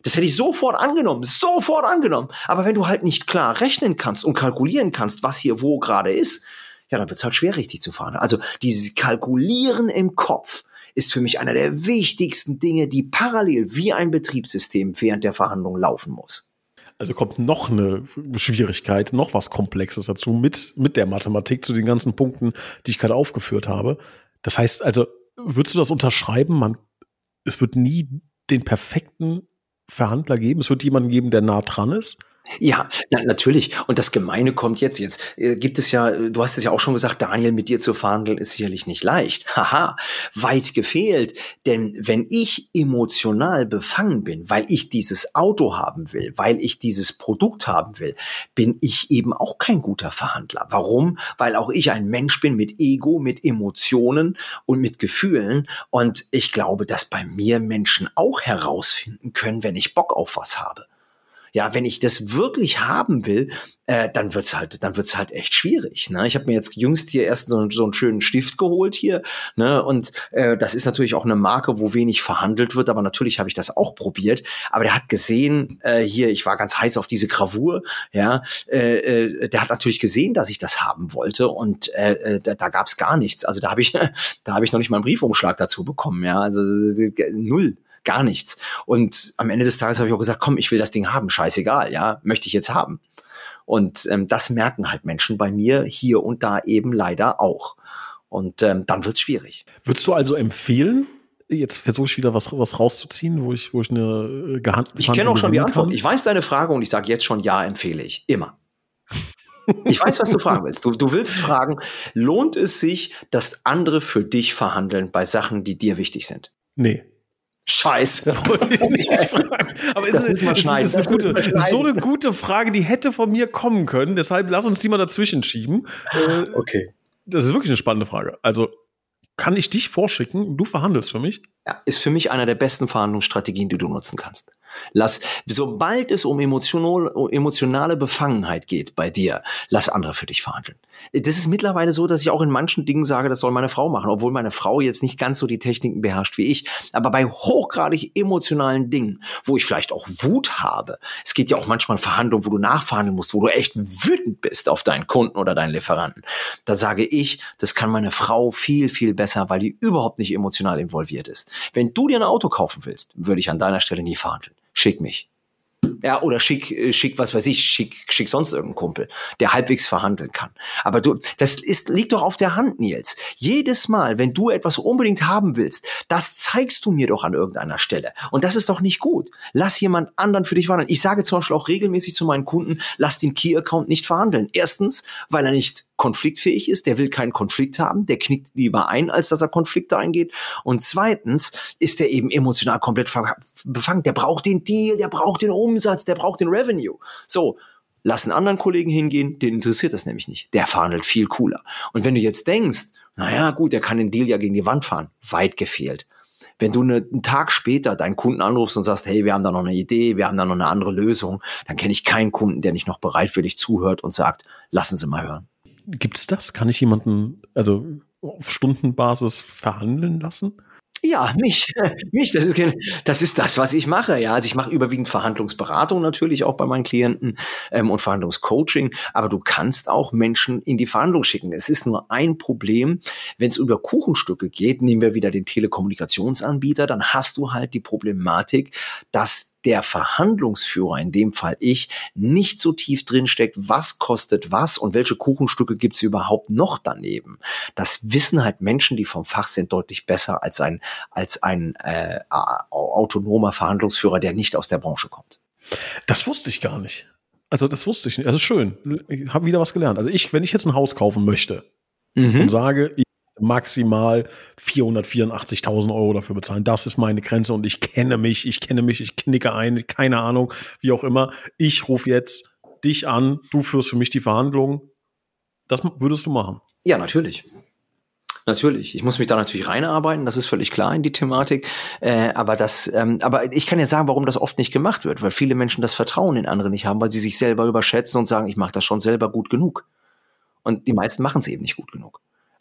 Das hätte ich sofort angenommen, sofort angenommen. Aber wenn du halt nicht klar rechnen kannst und kalkulieren kannst, was hier wo gerade ist, ja, dann wird es halt schwer, richtig zu fahren. Also dieses Kalkulieren im Kopf ist für mich einer der wichtigsten Dinge, die parallel wie ein Betriebssystem während der Verhandlung laufen muss. Also kommt noch eine Schwierigkeit, noch was Komplexes dazu mit, mit der Mathematik zu den ganzen Punkten, die ich gerade aufgeführt habe. Das heißt also, würdest du das unterschreiben? Man, es wird nie den perfekten Verhandler geben. Es wird jemanden geben, der nah dran ist. Ja, na, natürlich. Und das Gemeine kommt jetzt. Jetzt äh, gibt es ja, du hast es ja auch schon gesagt, Daniel, mit dir zu verhandeln ist sicherlich nicht leicht. <laughs> Haha, weit gefehlt. Denn wenn ich emotional befangen bin, weil ich dieses Auto haben will, weil ich dieses Produkt haben will, bin ich eben auch kein guter Verhandler. Warum? Weil auch ich ein Mensch bin mit Ego, mit Emotionen und mit Gefühlen. Und ich glaube, dass bei mir Menschen auch herausfinden können, wenn ich Bock auf was habe. Ja, wenn ich das wirklich haben will, äh, dann wird's halt, dann wird's halt echt schwierig. Ne? Ich habe mir jetzt jüngst hier erst so, so einen schönen Stift geholt hier, ne? Und äh, das ist natürlich auch eine Marke, wo wenig verhandelt wird, aber natürlich habe ich das auch probiert. Aber der hat gesehen, äh, hier, ich war ganz heiß auf diese Gravur, ja, äh, äh, der hat natürlich gesehen, dass ich das haben wollte und äh, äh da, da gab's gar nichts. Also da habe ich, <laughs> da habe ich noch nicht mal einen Briefumschlag dazu bekommen, ja, also null gar nichts. Und am Ende des Tages habe ich auch gesagt, komm, ich will das Ding haben, scheißegal, ja, möchte ich jetzt haben. Und ähm, das merken halt Menschen bei mir hier und da eben leider auch. Und ähm, dann wird's schwierig. Würdest du also empfehlen, jetzt versuche ich wieder was, was rauszuziehen, wo ich, wo ich eine Gehand. Ich kenne auch schon die Antwort. Kann. Ich weiß deine Frage und ich sage jetzt schon ja, empfehle ich. Immer. Ich weiß, was du fragen willst. Du, du willst fragen, lohnt es sich, dass andere für dich verhandeln bei Sachen, die dir wichtig sind? Nee. Scheiße. <laughs> Aber ist, eine, ist, ist, eine gute, ist so eine gute Frage, die hätte von mir kommen können. Deshalb lass uns die mal dazwischen schieben. Äh, okay. Das ist wirklich eine spannende Frage. Also kann ich dich vorschicken und du verhandelst für mich? Ja, ist für mich einer der besten Verhandlungsstrategien, die du nutzen kannst. Lass, sobald es um emotionale Befangenheit geht bei dir, lass andere für dich verhandeln. Das ist mittlerweile so, dass ich auch in manchen Dingen sage, das soll meine Frau machen, obwohl meine Frau jetzt nicht ganz so die Techniken beherrscht wie ich. Aber bei hochgradig emotionalen Dingen, wo ich vielleicht auch Wut habe, es geht ja auch manchmal Verhandlungen, wo du nachverhandeln musst, wo du echt wütend bist auf deinen Kunden oder deinen Lieferanten. Da sage ich, das kann meine Frau viel, viel besser, weil die überhaupt nicht emotional involviert ist. Wenn du dir ein Auto kaufen willst, würde ich an deiner Stelle nie verhandeln schick mich. Ja, oder schick, äh, schick, was weiß ich, schick, schick sonst irgendeinen Kumpel, der halbwegs verhandeln kann. Aber du, das ist, liegt doch auf der Hand, Nils. Jedes Mal, wenn du etwas unbedingt haben willst, das zeigst du mir doch an irgendeiner Stelle. Und das ist doch nicht gut. Lass jemand anderen für dich verhandeln. Ich sage zum Beispiel auch regelmäßig zu meinen Kunden, lass den Key-Account nicht verhandeln. Erstens, weil er nicht konfliktfähig ist, der will keinen Konflikt haben, der knickt lieber ein, als dass er Konflikte eingeht. Und zweitens ist er eben emotional komplett befangen. Der braucht den Deal, der braucht den Umsatz, der braucht den Revenue. So, lass einen anderen Kollegen hingehen, den interessiert das nämlich nicht. Der verhandelt viel cooler. Und wenn du jetzt denkst, naja, gut, der kann den Deal ja gegen die Wand fahren, weit gefehlt. Wenn du ne, einen Tag später deinen Kunden anrufst und sagst, hey, wir haben da noch eine Idee, wir haben da noch eine andere Lösung, dann kenne ich keinen Kunden, der nicht noch bereitwillig zuhört und sagt, lassen Sie mal hören. Gibt es das? Kann ich jemanden, also auf Stundenbasis verhandeln lassen? Ja, mich, <laughs> mich, das ist, das ist das, was ich mache. Ja, also ich mache überwiegend Verhandlungsberatung natürlich auch bei meinen Klienten ähm, und Verhandlungscoaching. Aber du kannst auch Menschen in die Verhandlung schicken. Es ist nur ein Problem, wenn es über Kuchenstücke geht. Nehmen wir wieder den Telekommunikationsanbieter, dann hast du halt die Problematik, dass der Verhandlungsführer, in dem Fall ich, nicht so tief drin steckt, was kostet was und welche Kuchenstücke gibt's überhaupt noch daneben. Das wissen halt Menschen, die vom Fach sind, deutlich besser als ein, als ein äh, autonomer Verhandlungsführer, der nicht aus der Branche kommt. Das wusste ich gar nicht. Also das wusste ich nicht. Das ist schön. Ich habe wieder was gelernt. Also ich, wenn ich jetzt ein Haus kaufen möchte mhm. und sage, ich maximal 484.000 Euro dafür bezahlen. Das ist meine Grenze und ich kenne mich, ich kenne mich, ich knicke ein, keine Ahnung, wie auch immer. Ich rufe jetzt dich an, du führst für mich die Verhandlungen. Das würdest du machen? Ja, natürlich. Natürlich. Ich muss mich da natürlich reinarbeiten, das ist völlig klar in die Thematik. Äh, aber das, ähm, aber ich kann ja sagen, warum das oft nicht gemacht wird, weil viele Menschen das Vertrauen in andere nicht haben, weil sie sich selber überschätzen und sagen, ich mache das schon selber gut genug. Und die meisten machen es eben nicht gut genug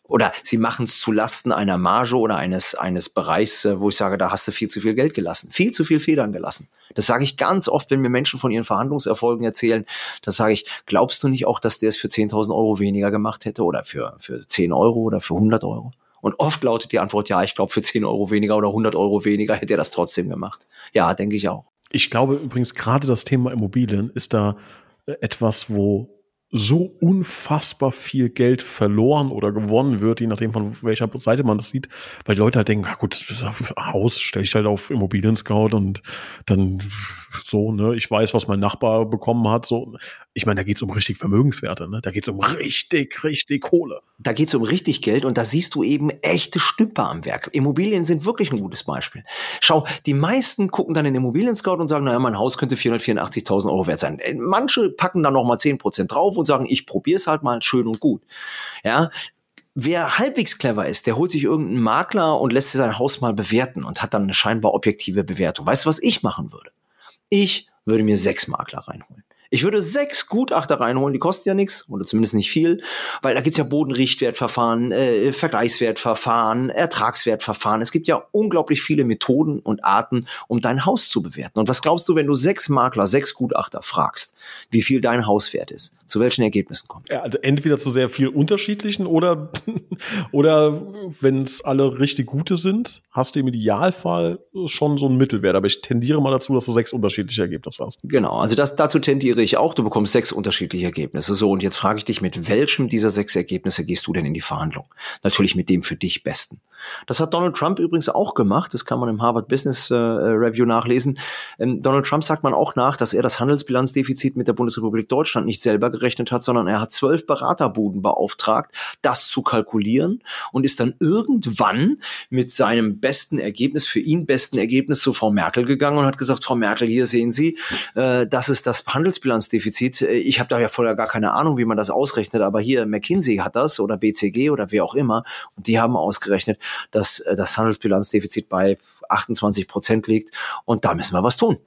oder sie machen es zu Lasten einer Marge oder eines, eines Bereichs, äh, wo ich sage, da hast du viel zu viel Geld gelassen, viel zu viel Federn gelassen. Das sage ich ganz oft, wenn mir Menschen von ihren Verhandlungserfolgen erzählen. Das sage ich, glaubst du nicht auch, dass der es für 10.000 Euro weniger gemacht hätte oder für, für 10 Euro oder für 100 Euro? Und oft lautet die Antwort, ja, ich glaube, für 10 Euro weniger oder 100 Euro weniger hätte er das trotzdem gemacht. Ja, denke ich auch. Ich glaube übrigens, gerade das Thema Immobilien ist da äh, etwas, wo so unfassbar viel Geld verloren oder gewonnen wird, je nachdem von welcher Seite man das sieht, weil die Leute halt denken, ah gut, Haus stelle ich halt auf Immobilien Scout und dann so, ne, ich weiß, was mein Nachbar bekommen hat, so. Ich meine, da geht's um richtig Vermögenswerte, ne? Da geht's um richtig, richtig Kohle. Da geht's um richtig Geld und da siehst du eben echte Stümper am Werk. Immobilien sind wirklich ein gutes Beispiel. Schau, die meisten gucken dann in Immobilien Scout und sagen, naja, mein Haus könnte 484.000 Euro wert sein. Manche packen dann noch mal 10% drauf und sagen, ich probiere es halt mal schön und gut. Ja, Wer halbwegs clever ist, der holt sich irgendeinen Makler und lässt sein Haus mal bewerten und hat dann eine scheinbar objektive Bewertung. Weißt du, was ich machen würde? Ich würde mir sechs Makler reinholen. Ich würde sechs Gutachter reinholen, die kosten ja nichts oder zumindest nicht viel, weil da gibt's ja Bodenrichtwertverfahren, äh, Vergleichswertverfahren, Ertragswertverfahren. Es gibt ja unglaublich viele Methoden und Arten, um dein Haus zu bewerten. Und was glaubst du, wenn du sechs Makler, sechs Gutachter fragst, wie viel dein Haus wert ist? Zu welchen Ergebnissen kommt? Ja, also entweder zu sehr viel unterschiedlichen oder, <laughs> oder wenn es alle richtig gute sind, hast du im Idealfall schon so einen Mittelwert. Aber ich tendiere mal dazu, dass du sechs unterschiedliche Ergebnisse hast. Genau, also das, dazu tendiere Friedrich auch, du bekommst sechs unterschiedliche Ergebnisse. So, und jetzt frage ich dich, mit welchem dieser sechs Ergebnisse gehst du denn in die Verhandlung? Natürlich mit dem für dich besten. Das hat Donald Trump übrigens auch gemacht. Das kann man im Harvard Business äh, Review nachlesen. Ähm, Donald Trump sagt man auch nach, dass er das Handelsbilanzdefizit mit der Bundesrepublik Deutschland nicht selber gerechnet hat, sondern er hat zwölf Beraterbuden beauftragt, das zu kalkulieren und ist dann irgendwann mit seinem besten Ergebnis, für ihn besten Ergebnis zu Frau Merkel gegangen und hat gesagt, Frau Merkel, hier sehen Sie, äh, das ist das Handelsbilanzdefizit. Äh, ich habe da ja vorher gar keine Ahnung, wie man das ausrechnet, aber hier McKinsey hat das oder BCG oder wer auch immer und die haben ausgerechnet, dass äh, das Handelsbilanzdefizit bei 28 Prozent liegt und da müssen wir was tun.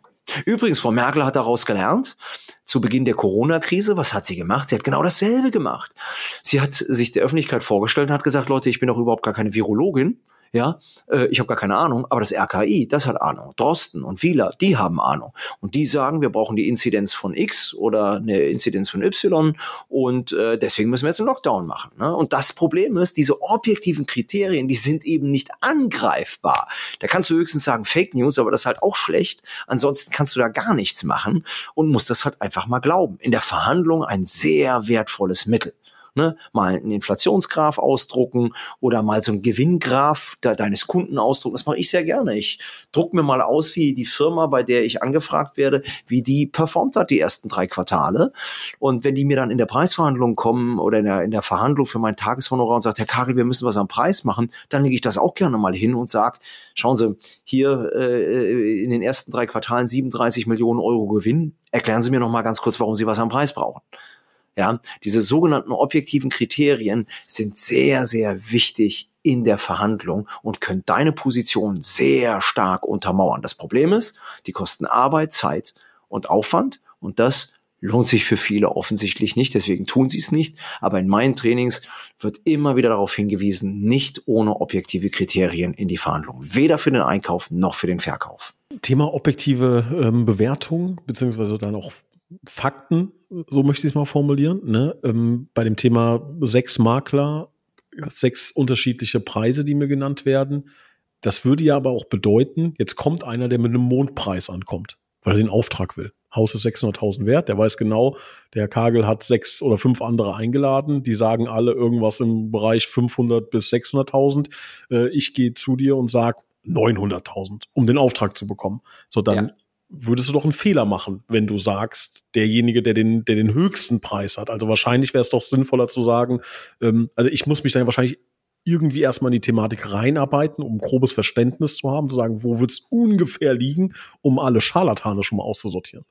Übrigens, Frau Merkel hat daraus gelernt. Zu Beginn der Corona-Krise, was hat sie gemacht? Sie hat genau dasselbe gemacht. Sie hat sich der Öffentlichkeit vorgestellt und hat gesagt, Leute, ich bin doch überhaupt gar keine Virologin. Ja, äh, ich habe gar keine Ahnung, aber das RKI, das hat Ahnung. Drosten und Wieler, die haben Ahnung. Und die sagen, wir brauchen die Inzidenz von X oder eine Inzidenz von Y und äh, deswegen müssen wir jetzt einen Lockdown machen. Ne? Und das Problem ist, diese objektiven Kriterien, die sind eben nicht angreifbar. Da kannst du höchstens sagen Fake News, aber das ist halt auch schlecht. Ansonsten kannst du da gar nichts machen und musst das halt einfach mal glauben. In der Verhandlung ein sehr wertvolles Mittel ne, mal einen Inflationsgraph ausdrucken oder mal so einen Gewinngraph de deines Kunden ausdrucken. Das mache ich sehr gerne. Ich druck mir mal aus, wie die Firma, bei der ich angefragt werde, wie die performt hat die ersten drei Quartale. Und wenn die mir dann in der Preisverhandlung kommen oder in der, in der Verhandlung für mein Tageshonorar und sagt, Herr Kagel, wir müssen was am Preis machen, dann lege ich das auch gerne mal hin und sage, schauen Sie, hier äh, in den ersten drei Quartalen 37 Millionen Euro Gewinn. Erklären Sie mir noch mal ganz kurz, warum Sie was am Preis brauchen. Ja, diese sogenannten objektiven Kriterien sind sehr, sehr wichtig in der Verhandlung und können deine Position sehr stark untermauern. Das Problem ist, die kosten Arbeit, Zeit und Aufwand und das lohnt sich für viele offensichtlich nicht, deswegen tun sie es nicht. Aber in meinen Trainings wird immer wieder darauf hingewiesen, nicht ohne objektive Kriterien in die Verhandlung. Weder für den Einkauf noch für den Verkauf. Thema objektive ähm, Bewertung, beziehungsweise dann auch Fakten, so möchte ich es mal formulieren, ne? Ähm, bei dem Thema sechs Makler, sechs unterschiedliche Preise, die mir genannt werden. Das würde ja aber auch bedeuten, jetzt kommt einer, der mit einem Mondpreis ankommt, weil er den Auftrag will. Haus ist 600.000 wert, der weiß genau, der Kagel hat sechs oder fünf andere eingeladen, die sagen alle irgendwas im Bereich 500 bis 600.000. Äh, ich gehe zu dir und sag 900.000, um den Auftrag zu bekommen. So, dann ja würdest du doch einen Fehler machen, wenn du sagst, derjenige, der den, der den höchsten Preis hat. Also wahrscheinlich wäre es doch sinnvoller zu sagen, ähm, also ich muss mich dann wahrscheinlich irgendwie erstmal in die Thematik reinarbeiten, um grobes Verständnis zu haben, zu sagen, wo wird es ungefähr liegen, um alle Scharlatane schon mal auszusortieren.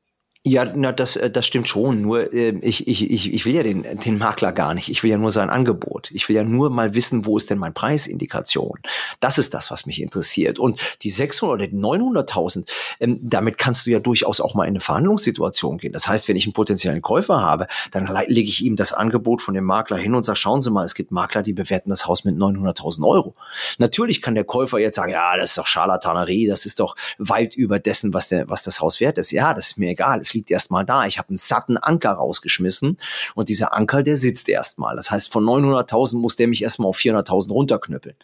Ja, na, das, äh, das stimmt schon. Nur äh, ich, ich, ich, will ja den, den Makler gar nicht. Ich will ja nur sein Angebot. Ich will ja nur mal wissen, wo ist denn mein Preisindikation. Das ist das, was mich interessiert. Und die 600 oder die 900.000, ähm, damit kannst du ja durchaus auch mal in eine Verhandlungssituation gehen. Das heißt, wenn ich einen potenziellen Käufer habe, dann lege ich ihm das Angebot von dem Makler hin und sage, schauen Sie mal, es gibt Makler, die bewerten das Haus mit 900.000 Euro. Natürlich kann der Käufer jetzt sagen, ja, das ist doch Charlatanerie, das ist doch weit über dessen, was, der, was das Haus wert ist. Ja, das ist mir egal liegt erstmal da. Ich habe einen satten Anker rausgeschmissen und dieser Anker, der sitzt erstmal. Das heißt, von 900.000 muss der mich erstmal auf 400.000 runterknüppeln.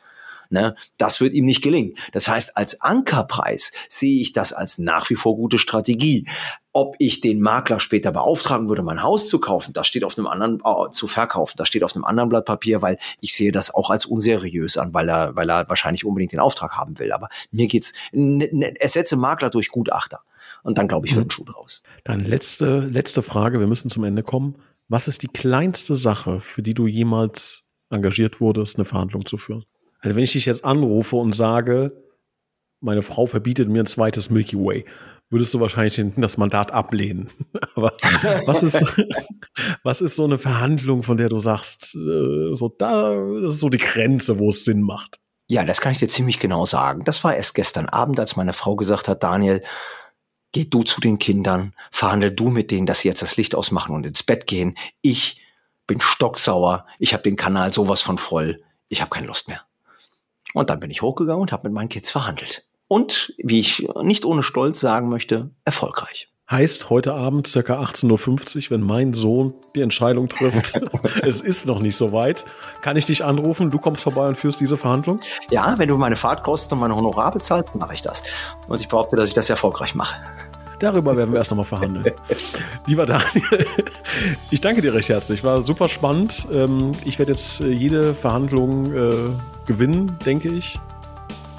Ne? Das wird ihm nicht gelingen. Das heißt, als Ankerpreis sehe ich das als nach wie vor gute Strategie. Ob ich den Makler später beauftragen würde, mein Haus zu kaufen, das steht auf einem anderen, äh, zu verkaufen, das steht auf einem anderen Blatt Papier, weil ich sehe das auch als unseriös an, weil er, weil er wahrscheinlich unbedingt den Auftrag haben will. Aber mir geht's, ersetze Makler durch Gutachter. Und dann, glaube ich, wird ein mhm. Schuh draus. Dann letzte, letzte Frage, wir müssen zum Ende kommen. Was ist die kleinste Sache, für die du jemals engagiert wurdest, eine Verhandlung zu führen? Also wenn ich dich jetzt anrufe und sage, meine Frau verbietet mir ein zweites Milky Way, würdest du wahrscheinlich das Mandat ablehnen. <laughs> Aber was ist, <laughs> was ist so eine Verhandlung, von der du sagst, äh, so da, das ist so die Grenze, wo es Sinn macht? Ja, das kann ich dir ziemlich genau sagen. Das war erst gestern Abend, als meine Frau gesagt hat, Daniel, geh du zu den Kindern, verhandel du mit denen, dass sie jetzt das Licht ausmachen und ins Bett gehen. Ich bin stocksauer, ich habe den Kanal sowas von voll, ich habe keine Lust mehr. Und dann bin ich hochgegangen und habe mit meinen Kids verhandelt. Und, wie ich nicht ohne Stolz sagen möchte, erfolgreich. Heißt heute Abend circa 18.50 Uhr, wenn mein Sohn die Entscheidung trifft, <laughs> es ist noch nicht so weit, kann ich dich anrufen, du kommst vorbei und führst diese Verhandlung? Ja, wenn du meine Fahrtkosten und meine Honorar bezahlst, mache ich das. Und ich behaupte, dass ich das erfolgreich mache. Darüber werden wir erst nochmal verhandeln. <laughs> Lieber Daniel, ich danke dir recht herzlich. War super spannend. Ähm, ich werde jetzt äh, jede Verhandlung äh, gewinnen, denke ich.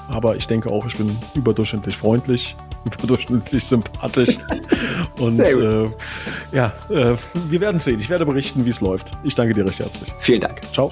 Aber ich denke auch, ich bin überdurchschnittlich freundlich, überdurchschnittlich sympathisch. <laughs> Und äh, ja, äh, wir werden sehen. Ich werde berichten, wie es läuft. Ich danke dir recht herzlich. Vielen Dank. Ciao.